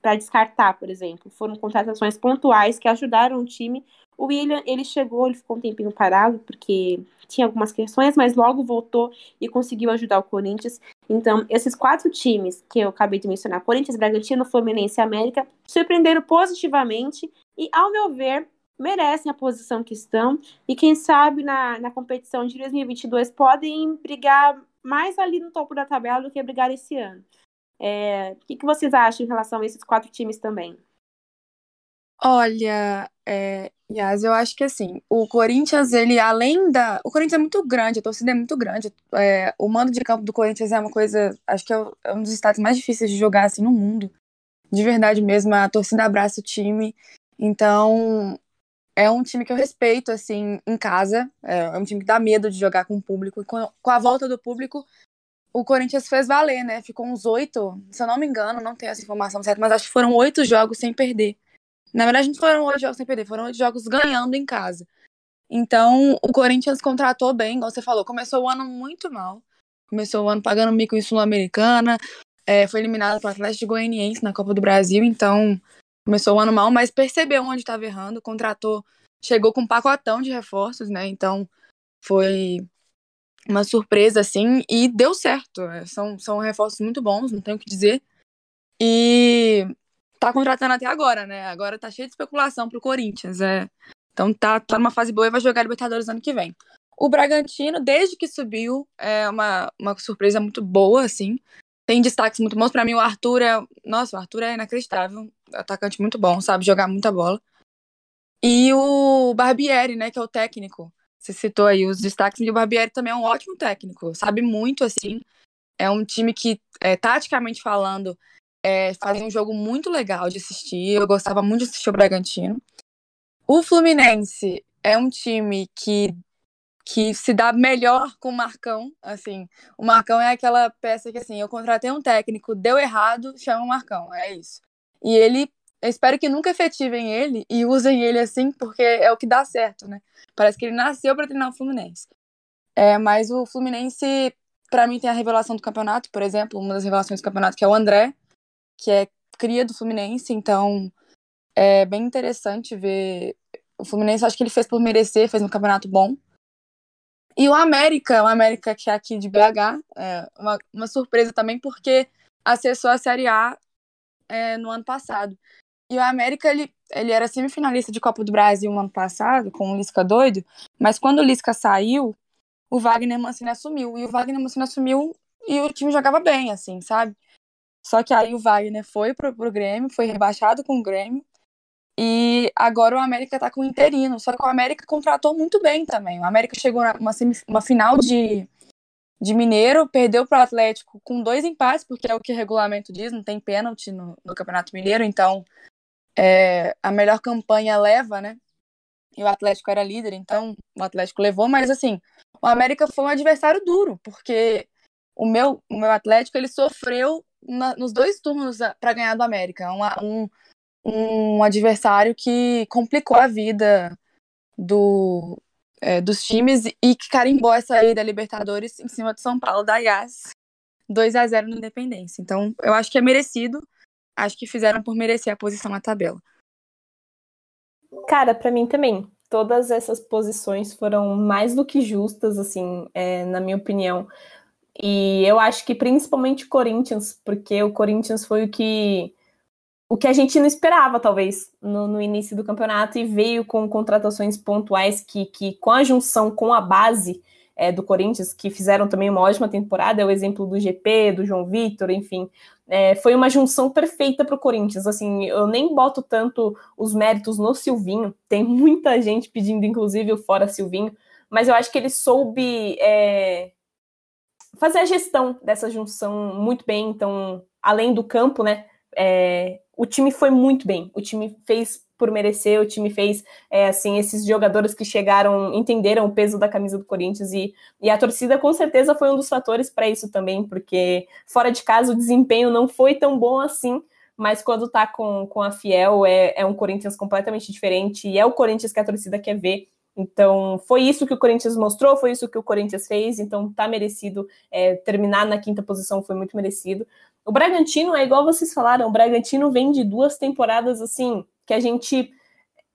para descartar, por exemplo. Foram contratações pontuais que ajudaram o time. O William, ele chegou, ele ficou um tempinho parado, porque tinha algumas questões, mas logo voltou e conseguiu ajudar o Corinthians. Então, esses quatro times que eu acabei de mencionar, Corinthians, Bragantino, Fluminense e América, surpreenderam positivamente e, ao meu ver, merecem a posição que estão e quem sabe na, na competição de 2022 podem brigar mais ali no topo da tabela do que brigar esse ano. É, o que, que vocês acham em relação a esses quatro times também? Olha, é, Yas, eu acho que assim, o Corinthians, ele além da. O Corinthians é muito grande, a torcida é muito grande. É, o mando de campo do Corinthians é uma coisa. Acho que é, é um dos estados mais difíceis de jogar assim no mundo. De verdade mesmo, a torcida abraça o time. Então, é um time que eu respeito, assim, em casa. É, é um time que dá medo de jogar com o público. E com, com a volta do público, o Corinthians fez valer, né? Ficou uns oito, se eu não me engano, não tenho essa informação certa, mas acho que foram oito jogos sem perder. Na verdade, não foram oito jogos sem perder, foram oito jogos ganhando em casa. Então, o Corinthians contratou bem, igual você falou. Começou o ano muito mal. Começou o ano pagando mico em Sul-Americana. É, foi eliminado pelo Atlético Goianiense na Copa do Brasil. Então, começou o ano mal, mas percebeu onde estava errando, contratou, chegou com um pacotão de reforços, né? Então foi uma surpresa, assim, e deu certo. É, são, são reforços muito bons, não tenho o que dizer. E tá contratando até agora, né? Agora tá cheio de especulação pro Corinthians. É. Então tá, tá numa fase boa e vai jogar Libertadores ano que vem. O Bragantino, desde que subiu, é uma, uma surpresa muito boa, assim. Tem destaques muito bons. para mim, o Arthur é. Nossa, o Arthur é inacreditável atacante muito bom, sabe jogar muita bola. E o Barbieri, né, que é o técnico. Você citou aí os destaques, e o Barbieri também é um ótimo técnico, sabe muito assim. É um time que, é, taticamente falando, é, um jogo muito legal de assistir. Eu gostava muito de assistir o Bragantino. O Fluminense é um time que, que se dá melhor com o Marcão. Assim, o Marcão é aquela peça que assim, eu contratei um técnico, deu errado, chama o Marcão. É isso. E ele, eu espero que nunca efetivem ele e usem ele assim, porque é o que dá certo, né? Parece que ele nasceu para treinar o Fluminense. É, mas o Fluminense, para mim, tem a revelação do campeonato, por exemplo, uma das revelações do campeonato, que é o André, que é cria do Fluminense, então é bem interessante ver o Fluminense, acho que ele fez por merecer, fez um campeonato bom. E o América, o América que é aqui de BH, é uma, uma surpresa também, porque acessou a Série A é, no ano passado. E o América, ele, ele era semifinalista de Copa do Brasil no ano passado, com o Lisca doido, mas quando o Lisca saiu, o Wagner Mancini assumiu. E o Wagner Mancini assumiu e o time jogava bem, assim, sabe? Só que aí o Wagner foi pro, pro Grêmio, foi rebaixado com o Grêmio, e agora o América tá com o interino. Só que o América contratou muito bem também. O América chegou numa uma final de, de Mineiro, perdeu para o Atlético com dois empates, porque é o que o regulamento diz, não tem pênalti no, no Campeonato Mineiro, então é, a melhor campanha leva, né? E o Atlético era líder, então o Atlético levou, mas assim, o América foi um adversário duro, porque o meu, o meu Atlético ele sofreu na, nos dois turnos para ganhar do América. Um, um, um adversário que complicou a vida do, é, dos times e que carimbou essa aí da Libertadores em cima de São Paulo da Gás 2 a 0 no Independência. Então, eu acho que é merecido. Acho que fizeram por merecer a posição na tabela. Cara, para mim também. Todas essas posições foram mais do que justas, assim, é, na minha opinião. E eu acho que principalmente Corinthians, porque o Corinthians foi o que o que a gente não esperava, talvez, no, no, início do campeonato, e veio com contratações pontuais que, que com a junção com a base é, do Corinthians, que fizeram também uma ótima temporada, é o exemplo do GP, do João Vitor, enfim, é, foi uma junção perfeita para o Corinthians. Assim, eu nem boto tanto os méritos no Silvinho, tem muita gente pedindo, inclusive, o fora Silvinho, mas eu acho que ele soube é, fazer a gestão dessa junção muito bem. Então, além do campo, né? É, o time foi muito bem. O time fez por merecer, o time fez é, assim esses jogadores que chegaram entenderam o peso da camisa do Corinthians e, e a torcida com certeza foi um dos fatores para isso também, porque fora de casa o desempenho não foi tão bom assim, mas quando tá com, com a Fiel é, é um Corinthians completamente diferente e é o Corinthians que a torcida quer ver. Então, foi isso que o Corinthians mostrou, foi isso que o Corinthians fez, então tá merecido é, terminar na quinta posição, foi muito merecido. O Bragantino é igual vocês falaram, o Bragantino vem de duas temporadas assim, que a gente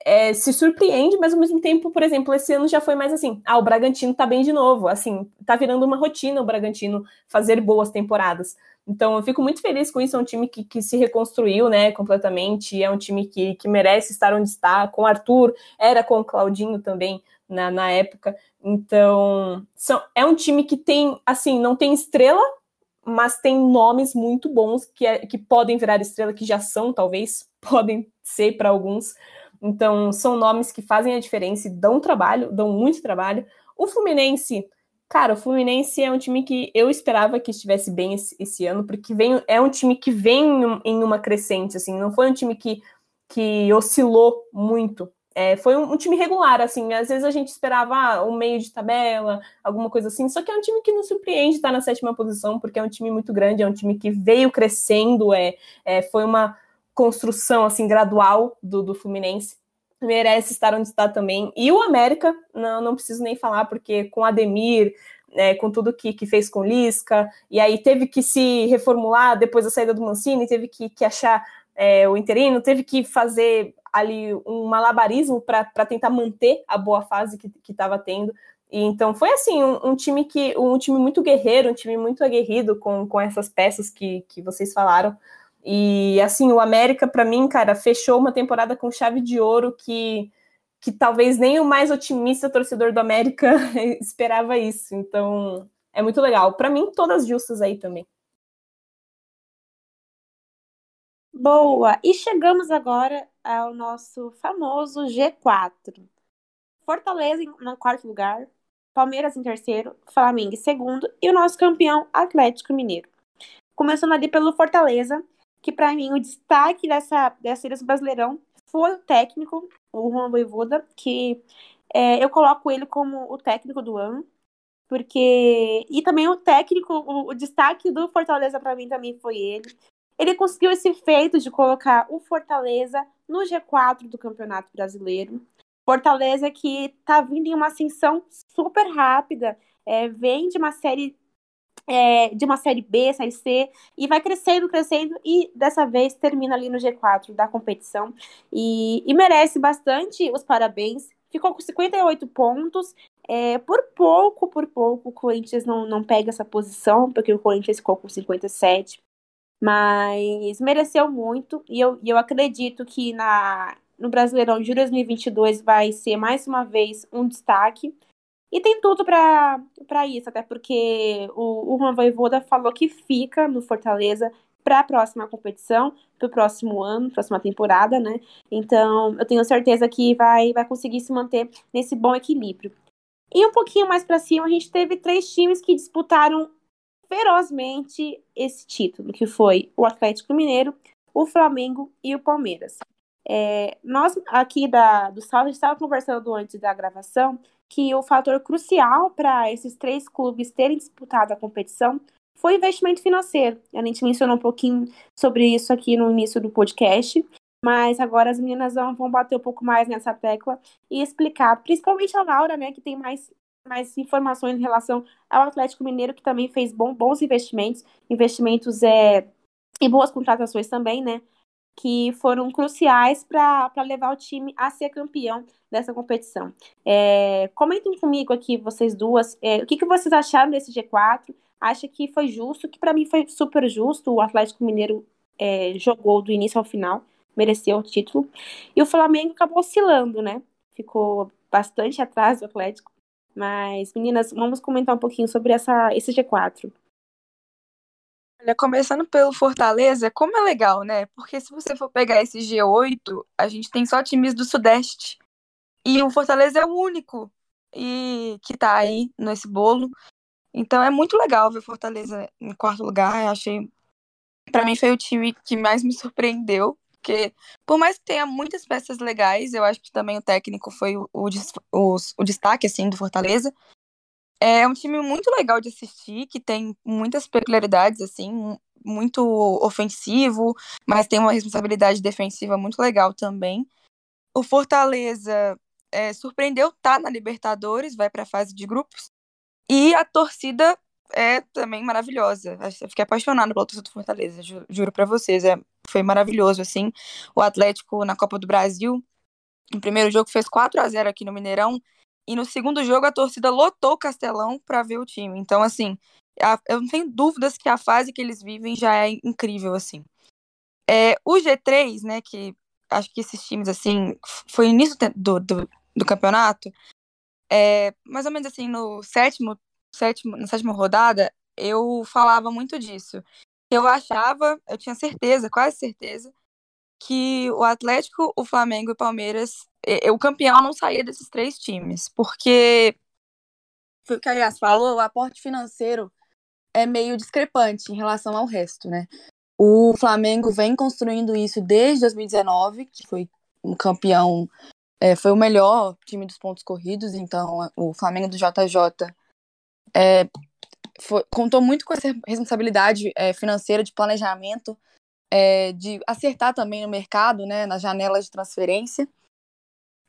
é, se surpreende, mas ao mesmo tempo, por exemplo, esse ano já foi mais assim, ah, o Bragantino tá bem de novo, assim, tá virando uma rotina o Bragantino fazer boas temporadas. Então eu fico muito feliz com isso, é um time que, que se reconstruiu, né, completamente, é um time que, que merece estar onde está, com o Arthur, era com o Claudinho também na, na época, então são, é um time que tem, assim, não tem estrela, mas tem nomes muito bons que, é, que podem virar estrela, que já são, talvez, podem ser para alguns, então são nomes que fazem a diferença e dão trabalho, dão muito trabalho. O Fluminense Cara, o Fluminense é um time que eu esperava que estivesse bem esse, esse ano, porque vem, é um time que vem em uma crescente, assim, não foi um time que, que oscilou muito. É, foi um, um, time regular, assim, às vezes a gente esperava ah, um meio de tabela, alguma coisa assim, só que é um time que nos surpreende estar na sétima posição, porque é um time muito grande, é um time que veio crescendo, é, é foi uma construção, assim, gradual do, do Fluminense merece estar onde está também. E o América, não, não preciso nem falar, porque com Ademir, é, com tudo que, que fez com Lisca, e aí teve que se reformular depois da saída do Mancini, teve que, que achar é, o interino, teve que fazer ali um malabarismo para tentar manter a boa fase que estava tendo. E então foi assim, um, um, time que um time muito guerreiro, um time muito aguerrido com, com essas peças que, que vocês falaram. E assim, o América, para mim, cara, fechou uma temporada com chave de ouro que, que talvez nem o mais otimista torcedor do América esperava isso. Então, é muito legal. Para mim, todas justas aí também. Boa! E chegamos agora ao nosso famoso G4. Fortaleza no quarto lugar, Palmeiras em terceiro, Flamengo em segundo e o nosso campeão Atlético Mineiro. Começando ali pelo Fortaleza, que para mim o destaque dessa, dessa desse Brasileirão foi o técnico, o Juan Voivoda, que é, eu coloco ele como o técnico do ano, porque e também o técnico, o, o destaque do Fortaleza para mim também foi ele. Ele conseguiu esse feito de colocar o Fortaleza no G4 do Campeonato Brasileiro. Fortaleza que está vindo em uma ascensão super rápida, é, vem de uma série é, de uma série B, série C, e vai crescendo, crescendo, e dessa vez termina ali no G4 da competição. E, e merece bastante os parabéns. Ficou com 58 pontos. É, por pouco, por pouco, o Corinthians não, não pega essa posição, porque o Corinthians ficou com 57. Mas mereceu muito, e eu, e eu acredito que na, no Brasileirão de 2022 vai ser mais uma vez um destaque. E tem tudo para isso, até porque o, o Juan Voivoda falou que fica no Fortaleza para a próxima competição, para o próximo ano, próxima temporada, né? Então, eu tenho certeza que vai, vai conseguir se manter nesse bom equilíbrio. E um pouquinho mais para cima, a gente teve três times que disputaram ferozmente esse título, que foi o Atlético Mineiro, o Flamengo e o Palmeiras. É, nós aqui da, do Salve estava conversando antes da gravação que o fator crucial para esses três clubes terem disputado a competição foi investimento financeiro. A gente mencionou um pouquinho sobre isso aqui no início do podcast, mas agora as meninas vão, vão bater um pouco mais nessa tecla e explicar, principalmente a Laura, né, que tem mais, mais informações em relação ao Atlético Mineiro, que também fez bom, bons investimentos, investimentos é, e boas contratações também, né, que foram cruciais para levar o time a ser campeão dessa competição. É, comentem comigo aqui, vocês duas, é, o que, que vocês acharam desse G4? Acha que foi justo? Que para mim foi super justo. O Atlético Mineiro é, jogou do início ao final mereceu o título. E o Flamengo acabou oscilando, né? Ficou bastante atrás do Atlético. Mas, meninas, vamos comentar um pouquinho sobre essa, esse G4. Olha, começando pelo Fortaleza, como é legal, né? Porque se você for pegar esse G8, a gente tem só times do Sudeste. E o Fortaleza é o único e que tá aí nesse bolo. Então é muito legal ver Fortaleza em quarto lugar. Eu achei. Para mim foi o time que mais me surpreendeu porque por mais que tenha muitas peças legais, eu acho que também o técnico foi o, o, o, destaque assim do Fortaleza. É um time muito legal de assistir, que tem muitas peculiaridades assim, muito ofensivo, mas tem uma responsabilidade defensiva muito legal também. O Fortaleza é, surpreendeu tá na Libertadores, vai para a fase de grupos. E a torcida é também maravilhosa. Eu fiquei apaixonada pela torcida do Fortaleza, juro, juro para vocês. É, foi maravilhoso, assim. O Atlético na Copa do Brasil, no primeiro jogo fez 4 a 0 aqui no Mineirão, e no segundo jogo a torcida lotou o Castelão para ver o time. Então, assim, a, eu não tenho dúvidas que a fase que eles vivem já é incrível, assim. É, o G3, né, que acho que esses times, assim, foi início do, do, do campeonato, é, mais ou menos assim, no sétimo, sétimo, na sétima rodada, eu falava muito disso. Eu achava, eu tinha certeza, quase certeza, que o Atlético, o Flamengo e o Palmeiras, o campeão não saía desses três times, porque foi o que a Yas falou, o aporte financeiro é meio discrepante em relação ao resto, né? O Flamengo vem construindo isso desde 2019, que foi um campeão, é, foi o melhor time dos pontos corridos, então o Flamengo do JJ é, foi, contou muito com essa responsabilidade é, financeira de planejamento, é, de acertar também no mercado, né, nas janelas de transferência.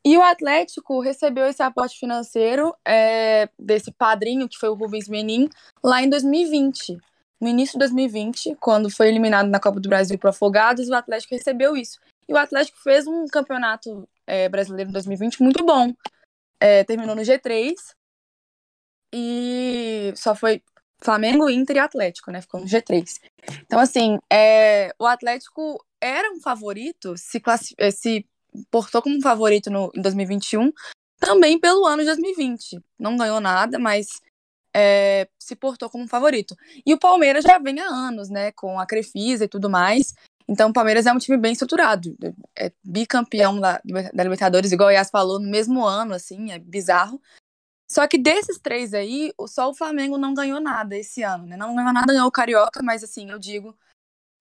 E o Atlético recebeu esse aporte financeiro é, desse padrinho, que foi o Rubens Menin, lá em 2020. No início de 2020, quando foi eliminado na Copa do Brasil para Afogados, o Atlético recebeu isso. E o Atlético fez um campeonato é, brasileiro em 2020 muito bom. É, terminou no G3, e só foi Flamengo, Inter e Atlético, né? Ficou no G3. Então, assim, é, o Atlético era um favorito, se, eh, se portou como um favorito no, em 2021, também pelo ano de 2020. Não ganhou nada, mas é, se portou como um favorito. E o Palmeiras já vem há anos, né? Com a Crefisa e tudo mais. Então, o Palmeiras é um time bem estruturado. É bicampeão da, da Libertadores, igual o Yas falou, no mesmo ano, assim, é bizarro. Só que desses três aí, só o Flamengo não ganhou nada esse ano, né? Não ganhou nada, ganhou o Carioca, mas assim, eu digo.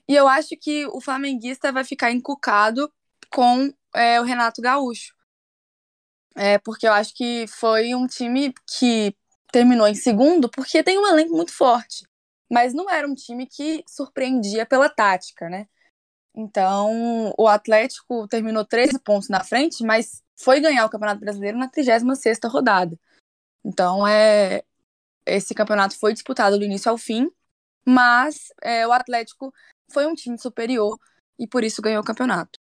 E eu acho que o flamenguista vai ficar encucado com é, o Renato Gaúcho. É, porque eu acho que foi um time que terminou em segundo porque tem um elenco muito forte. Mas não era um time que surpreendia pela tática, né? Então, o Atlético terminou 13 pontos na frente, mas foi ganhar o Campeonato Brasileiro na 36ª rodada. Então, é, esse campeonato foi disputado do início ao fim, mas é, o Atlético foi um time superior e por isso ganhou o campeonato.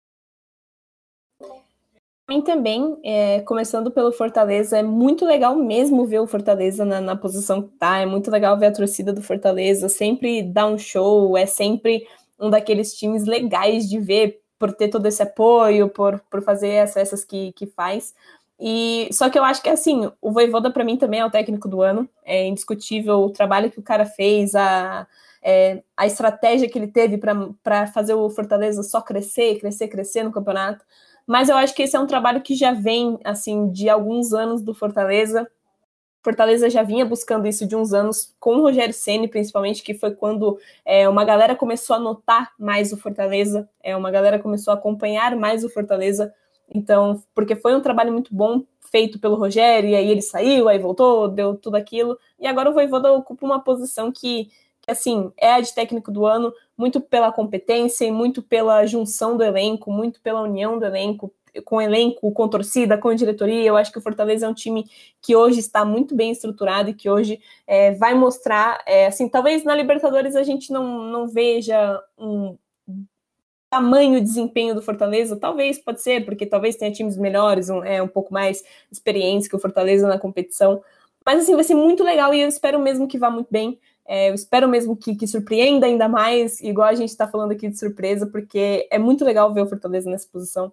Mim também, é, começando pelo Fortaleza, é muito legal mesmo ver o Fortaleza na, na, posição que tá, é muito legal ver a torcida do Fortaleza, sempre dá um show, é sempre um daqueles times legais de ver por ter todo esse apoio, por, por fazer as festas que, que faz. E só que eu acho que assim, o Voivoda para mim também é o técnico do ano. É indiscutível o trabalho que o cara fez, a, é, a estratégia que ele teve para fazer o Fortaleza só crescer, crescer, crescer no campeonato. Mas eu acho que esse é um trabalho que já vem assim de alguns anos do Fortaleza. Fortaleza já vinha buscando isso de uns anos com o Rogério Ceni, principalmente, que foi quando é, uma galera começou a notar mais o Fortaleza, é, uma galera começou a acompanhar mais o Fortaleza então, porque foi um trabalho muito bom feito pelo Rogério, e aí ele saiu, aí voltou, deu tudo aquilo, e agora o Voivoda ocupa uma posição que, assim, é a de técnico do ano, muito pela competência e muito pela junção do elenco, muito pela união do elenco, com elenco, com torcida, com diretoria. Eu acho que o Fortaleza é um time que hoje está muito bem estruturado e que hoje é, vai mostrar, é, assim, talvez na Libertadores a gente não, não veja um tamanho desempenho do Fortaleza, talvez pode ser, porque talvez tenha times melhores, um, é, um pouco mais experientes que o Fortaleza na competição. Mas assim, vai ser muito legal e eu espero mesmo que vá muito bem. É, eu espero mesmo que, que, surpreenda ainda mais, igual a gente está falando aqui de surpresa, porque é muito legal ver o Fortaleza nessa posição.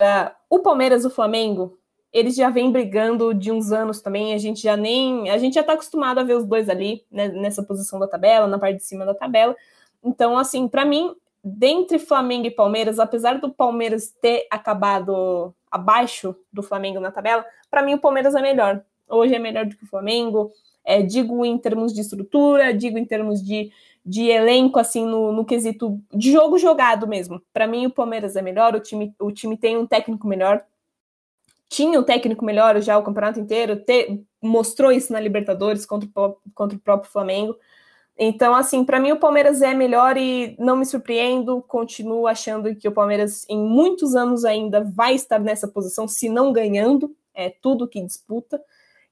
Uh, o Palmeiras, o Flamengo, eles já vêm brigando de uns anos também. A gente já nem. A gente já está acostumado a ver os dois ali, né, nessa posição da tabela, na parte de cima da tabela. Então, assim, para mim, dentre Flamengo e Palmeiras, apesar do Palmeiras ter acabado abaixo do Flamengo na tabela, para mim o Palmeiras é melhor. Hoje é melhor do que o Flamengo. É, digo em termos de estrutura, digo em termos de, de elenco, assim, no, no quesito de jogo jogado mesmo. Para mim, o Palmeiras é melhor, o time, o time tem um técnico melhor. Tinha um técnico melhor já o campeonato inteiro, te, mostrou isso na Libertadores contra o, contra o próprio Flamengo. Então, assim, para mim o Palmeiras é melhor e não me surpreendo, continuo achando que o Palmeiras em muitos anos ainda vai estar nessa posição, se não ganhando, é tudo que disputa.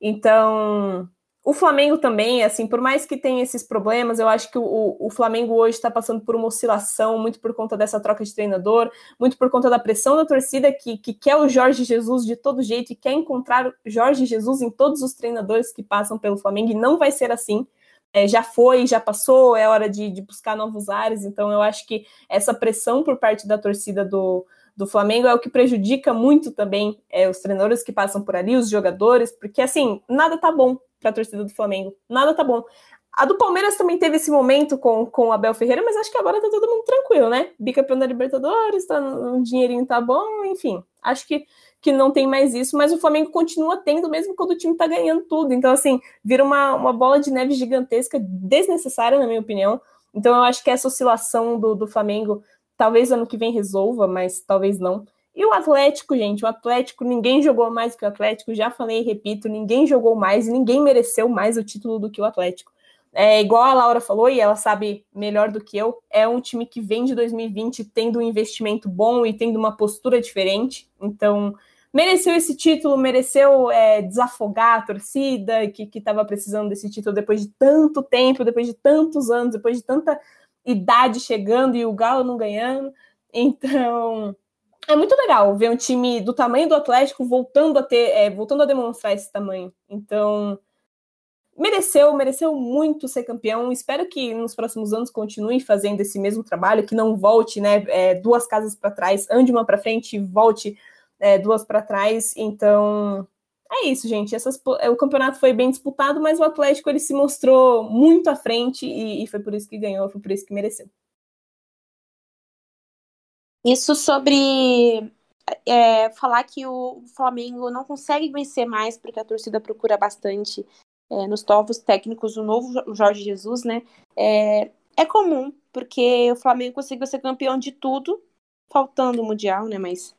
Então, o Flamengo também, assim, por mais que tenha esses problemas, eu acho que o, o Flamengo hoje está passando por uma oscilação, muito por conta dessa troca de treinador, muito por conta da pressão da torcida que, que quer o Jorge Jesus de todo jeito e quer encontrar Jorge Jesus em todos os treinadores que passam pelo Flamengo, e não vai ser assim é, já foi, já passou, é hora de, de, buscar novos ares. Então, eu acho que essa pressão por parte da torcida do, do Flamengo é o que prejudica muito também é, os treinadores que passam por ali, os jogadores, porque assim, nada tá bom para a torcida do Flamengo, nada tá bom. A do Palmeiras também teve esse momento com, com o Abel Ferreira, mas acho que agora tá todo mundo tranquilo, né? Bicampeão da Libertadores, tá, um dinheirinho tá bom, enfim. Acho que que não tem mais isso, mas o Flamengo continua tendo, mesmo quando o time está ganhando tudo. Então, assim, vira uma, uma bola de neve gigantesca, desnecessária, na minha opinião. Então, eu acho que essa oscilação do, do Flamengo, talvez ano que vem resolva, mas talvez não. E o Atlético, gente, o Atlético, ninguém jogou mais que o Atlético, já falei e repito, ninguém jogou mais e ninguém mereceu mais o título do que o Atlético. É igual a Laura falou, e ela sabe melhor do que eu, é um time que vem de 2020 tendo um investimento bom e tendo uma postura diferente. Então, mereceu esse título, mereceu é, desafogar a torcida que estava precisando desse título depois de tanto tempo, depois de tantos anos, depois de tanta idade chegando e o Galo não ganhando. Então, é muito legal ver um time do tamanho do Atlético voltando a ter, é, voltando a demonstrar esse tamanho. Então, mereceu, mereceu muito ser campeão. Espero que nos próximos anos continue fazendo esse mesmo trabalho, que não volte, né, é, duas casas para trás, ande uma para frente e volte é, duas para trás. Então, é isso, gente. Essas, é, o campeonato foi bem disputado, mas o Atlético ele se mostrou muito à frente e, e foi por isso que ganhou, foi por isso que mereceu. Isso sobre é, falar que o Flamengo não consegue vencer mais porque a torcida procura bastante é, nos novos técnicos o novo Jorge Jesus, né? É, é comum, porque o Flamengo conseguiu ser campeão de tudo, faltando o Mundial, né? Mas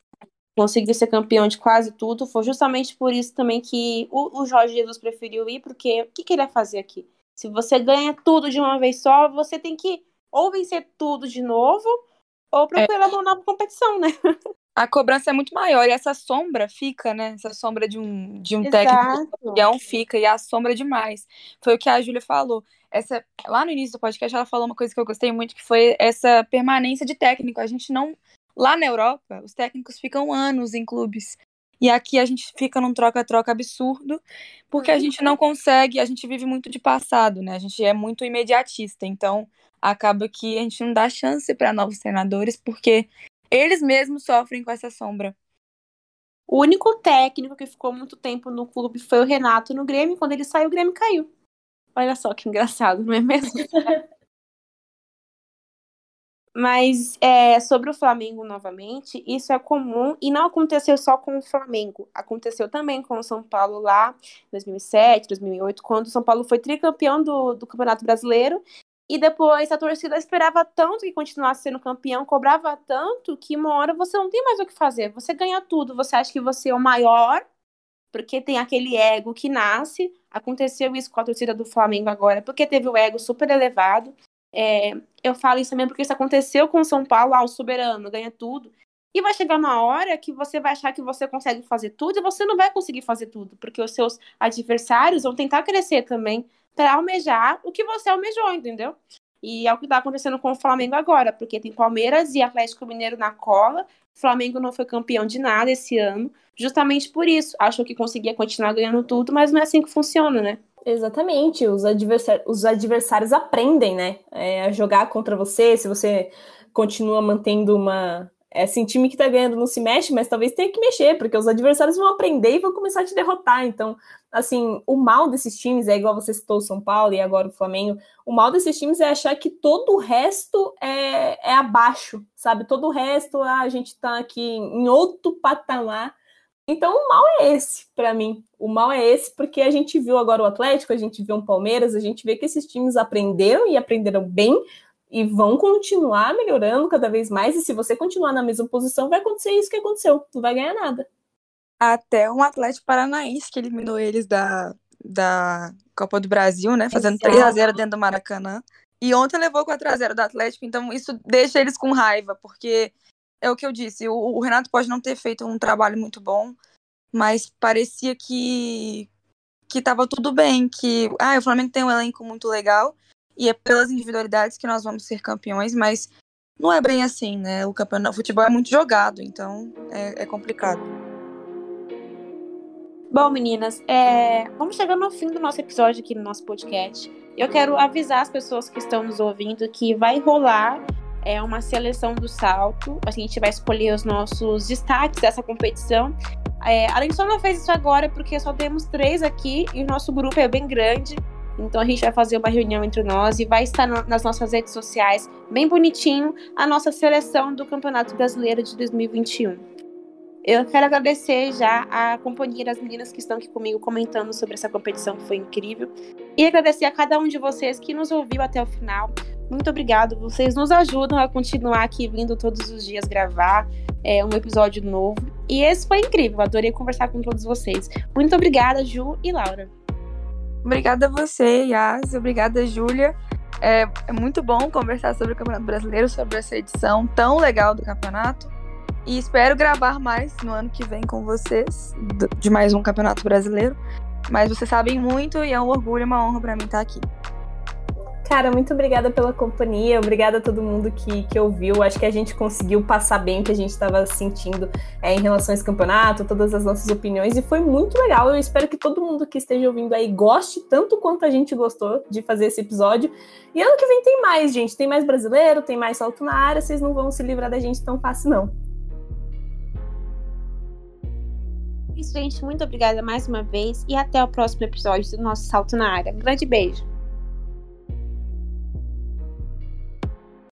conseguiu ser campeão de quase tudo. Foi justamente por isso também que o, o Jorge Jesus preferiu ir, porque o que, que ele ia fazer aqui? Se você ganha tudo de uma vez só, você tem que ou vencer tudo de novo, ou procurar é. uma nova competição, né? A cobrança é muito maior e essa sombra fica, né? Essa sombra de um, de um técnico campeão fica e a sombra demais. Foi o que a Júlia falou. Essa, lá no início do podcast, ela falou uma coisa que eu gostei muito, que foi essa permanência de técnico. A gente não Lá na Europa, os técnicos ficam anos em clubes. E aqui a gente fica num troca-troca absurdo, porque a uhum. gente não consegue, a gente vive muito de passado, né? A gente é muito imediatista, então acaba que a gente não dá chance para novos treinadores, porque eles mesmos sofrem com essa sombra. O único técnico que ficou muito tempo no clube foi o Renato no Grêmio, quando ele saiu, o Grêmio caiu. Olha só que engraçado, não é mesmo? Mas é, sobre o Flamengo novamente, isso é comum e não aconteceu só com o Flamengo. Aconteceu também com o São Paulo lá em 2007, 2008, quando o São Paulo foi tricampeão do, do Campeonato Brasileiro. E depois a torcida esperava tanto que continuasse sendo campeão, cobrava tanto que uma hora você não tem mais o que fazer. Você ganha tudo, você acha que você é o maior, porque tem aquele ego que nasce. Aconteceu isso com a torcida do Flamengo agora, porque teve o ego super elevado. É, eu falo isso também porque isso aconteceu com o São Paulo, ah, o soberano ganha tudo. E vai chegar uma hora que você vai achar que você consegue fazer tudo e você não vai conseguir fazer tudo, porque os seus adversários vão tentar crescer também para almejar o que você almejou, entendeu? E é o que está acontecendo com o Flamengo agora, porque tem Palmeiras e Atlético Mineiro na cola. O Flamengo não foi campeão de nada esse ano, justamente por isso. Achou que conseguia continuar ganhando tudo, mas não é assim que funciona, né? Exatamente. Os, adversar os adversários aprendem, né? É, a jogar contra você. Se você continua mantendo uma, é assim, time que tá ganhando não se mexe, mas talvez tenha que mexer, porque os adversários vão aprender e vão começar a te derrotar. Então, assim, o mal desses times é igual você citou o São Paulo e agora o Flamengo. O mal desses times é achar que todo o resto é, é abaixo, sabe? Todo o resto, ah, a gente tá aqui em outro patamar. Então, o mal é esse, para mim. O mal é esse, porque a gente viu agora o Atlético, a gente viu o Palmeiras, a gente vê que esses times aprenderam e aprenderam bem e vão continuar melhorando cada vez mais. E se você continuar na mesma posição, vai acontecer isso que aconteceu. Não vai ganhar nada. Até um Atlético Paranaense que eliminou eles da, da Copa do Brasil, né? Fazendo 3x0 dentro do Maracanã. E ontem levou 4x0 do Atlético, então isso deixa eles com raiva, porque é o que eu disse, o, o Renato pode não ter feito um trabalho muito bom, mas parecia que que tava tudo bem, que ah, o Flamengo tem um elenco muito legal, e é pelas individualidades que nós vamos ser campeões, mas não é bem assim, né? O campeonato, o futebol é muito jogado, então é, é complicado. Bom, meninas, é... vamos chegando ao fim do nosso episódio aqui no nosso podcast. Eu quero avisar as pessoas que estão nos ouvindo que vai rolar é, uma seleção do salto. A gente vai escolher os nossos destaques dessa competição. É, a gente só não fez isso agora porque só temos três aqui e o nosso grupo é bem grande. Então a gente vai fazer uma reunião entre nós e vai estar nas nossas redes sociais, bem bonitinho, a nossa seleção do Campeonato Brasileiro de 2021. Eu quero agradecer já a companhia das meninas que estão aqui comigo comentando sobre essa competição que foi incrível. E agradecer a cada um de vocês que nos ouviu até o final. Muito obrigado, vocês nos ajudam a continuar aqui vindo todos os dias gravar é, um episódio novo. E esse foi incrível, adorei conversar com todos vocês. Muito obrigada, Ju e Laura. Obrigada a você, Yas. Obrigada, Júlia. É, é, muito bom conversar sobre o Campeonato Brasileiro, sobre essa edição tão legal do campeonato. E espero gravar mais no ano que vem com vocês, de mais um Campeonato Brasileiro. Mas vocês sabem muito e é um orgulho e uma honra para mim estar aqui. Cara, muito obrigada pela companhia, obrigada a todo mundo que, que ouviu. Acho que a gente conseguiu passar bem o que a gente estava sentindo é, em relação a esse campeonato, todas as nossas opiniões, e foi muito legal. Eu espero que todo mundo que esteja ouvindo aí goste tanto quanto a gente gostou de fazer esse episódio. E ano que vem tem mais, gente. Tem mais brasileiro, tem mais salto na área, vocês não vão se livrar da gente tão fácil, não. Isso, gente. Muito obrigada mais uma vez e até o próximo episódio do nosso Salto na Área. Um grande beijo.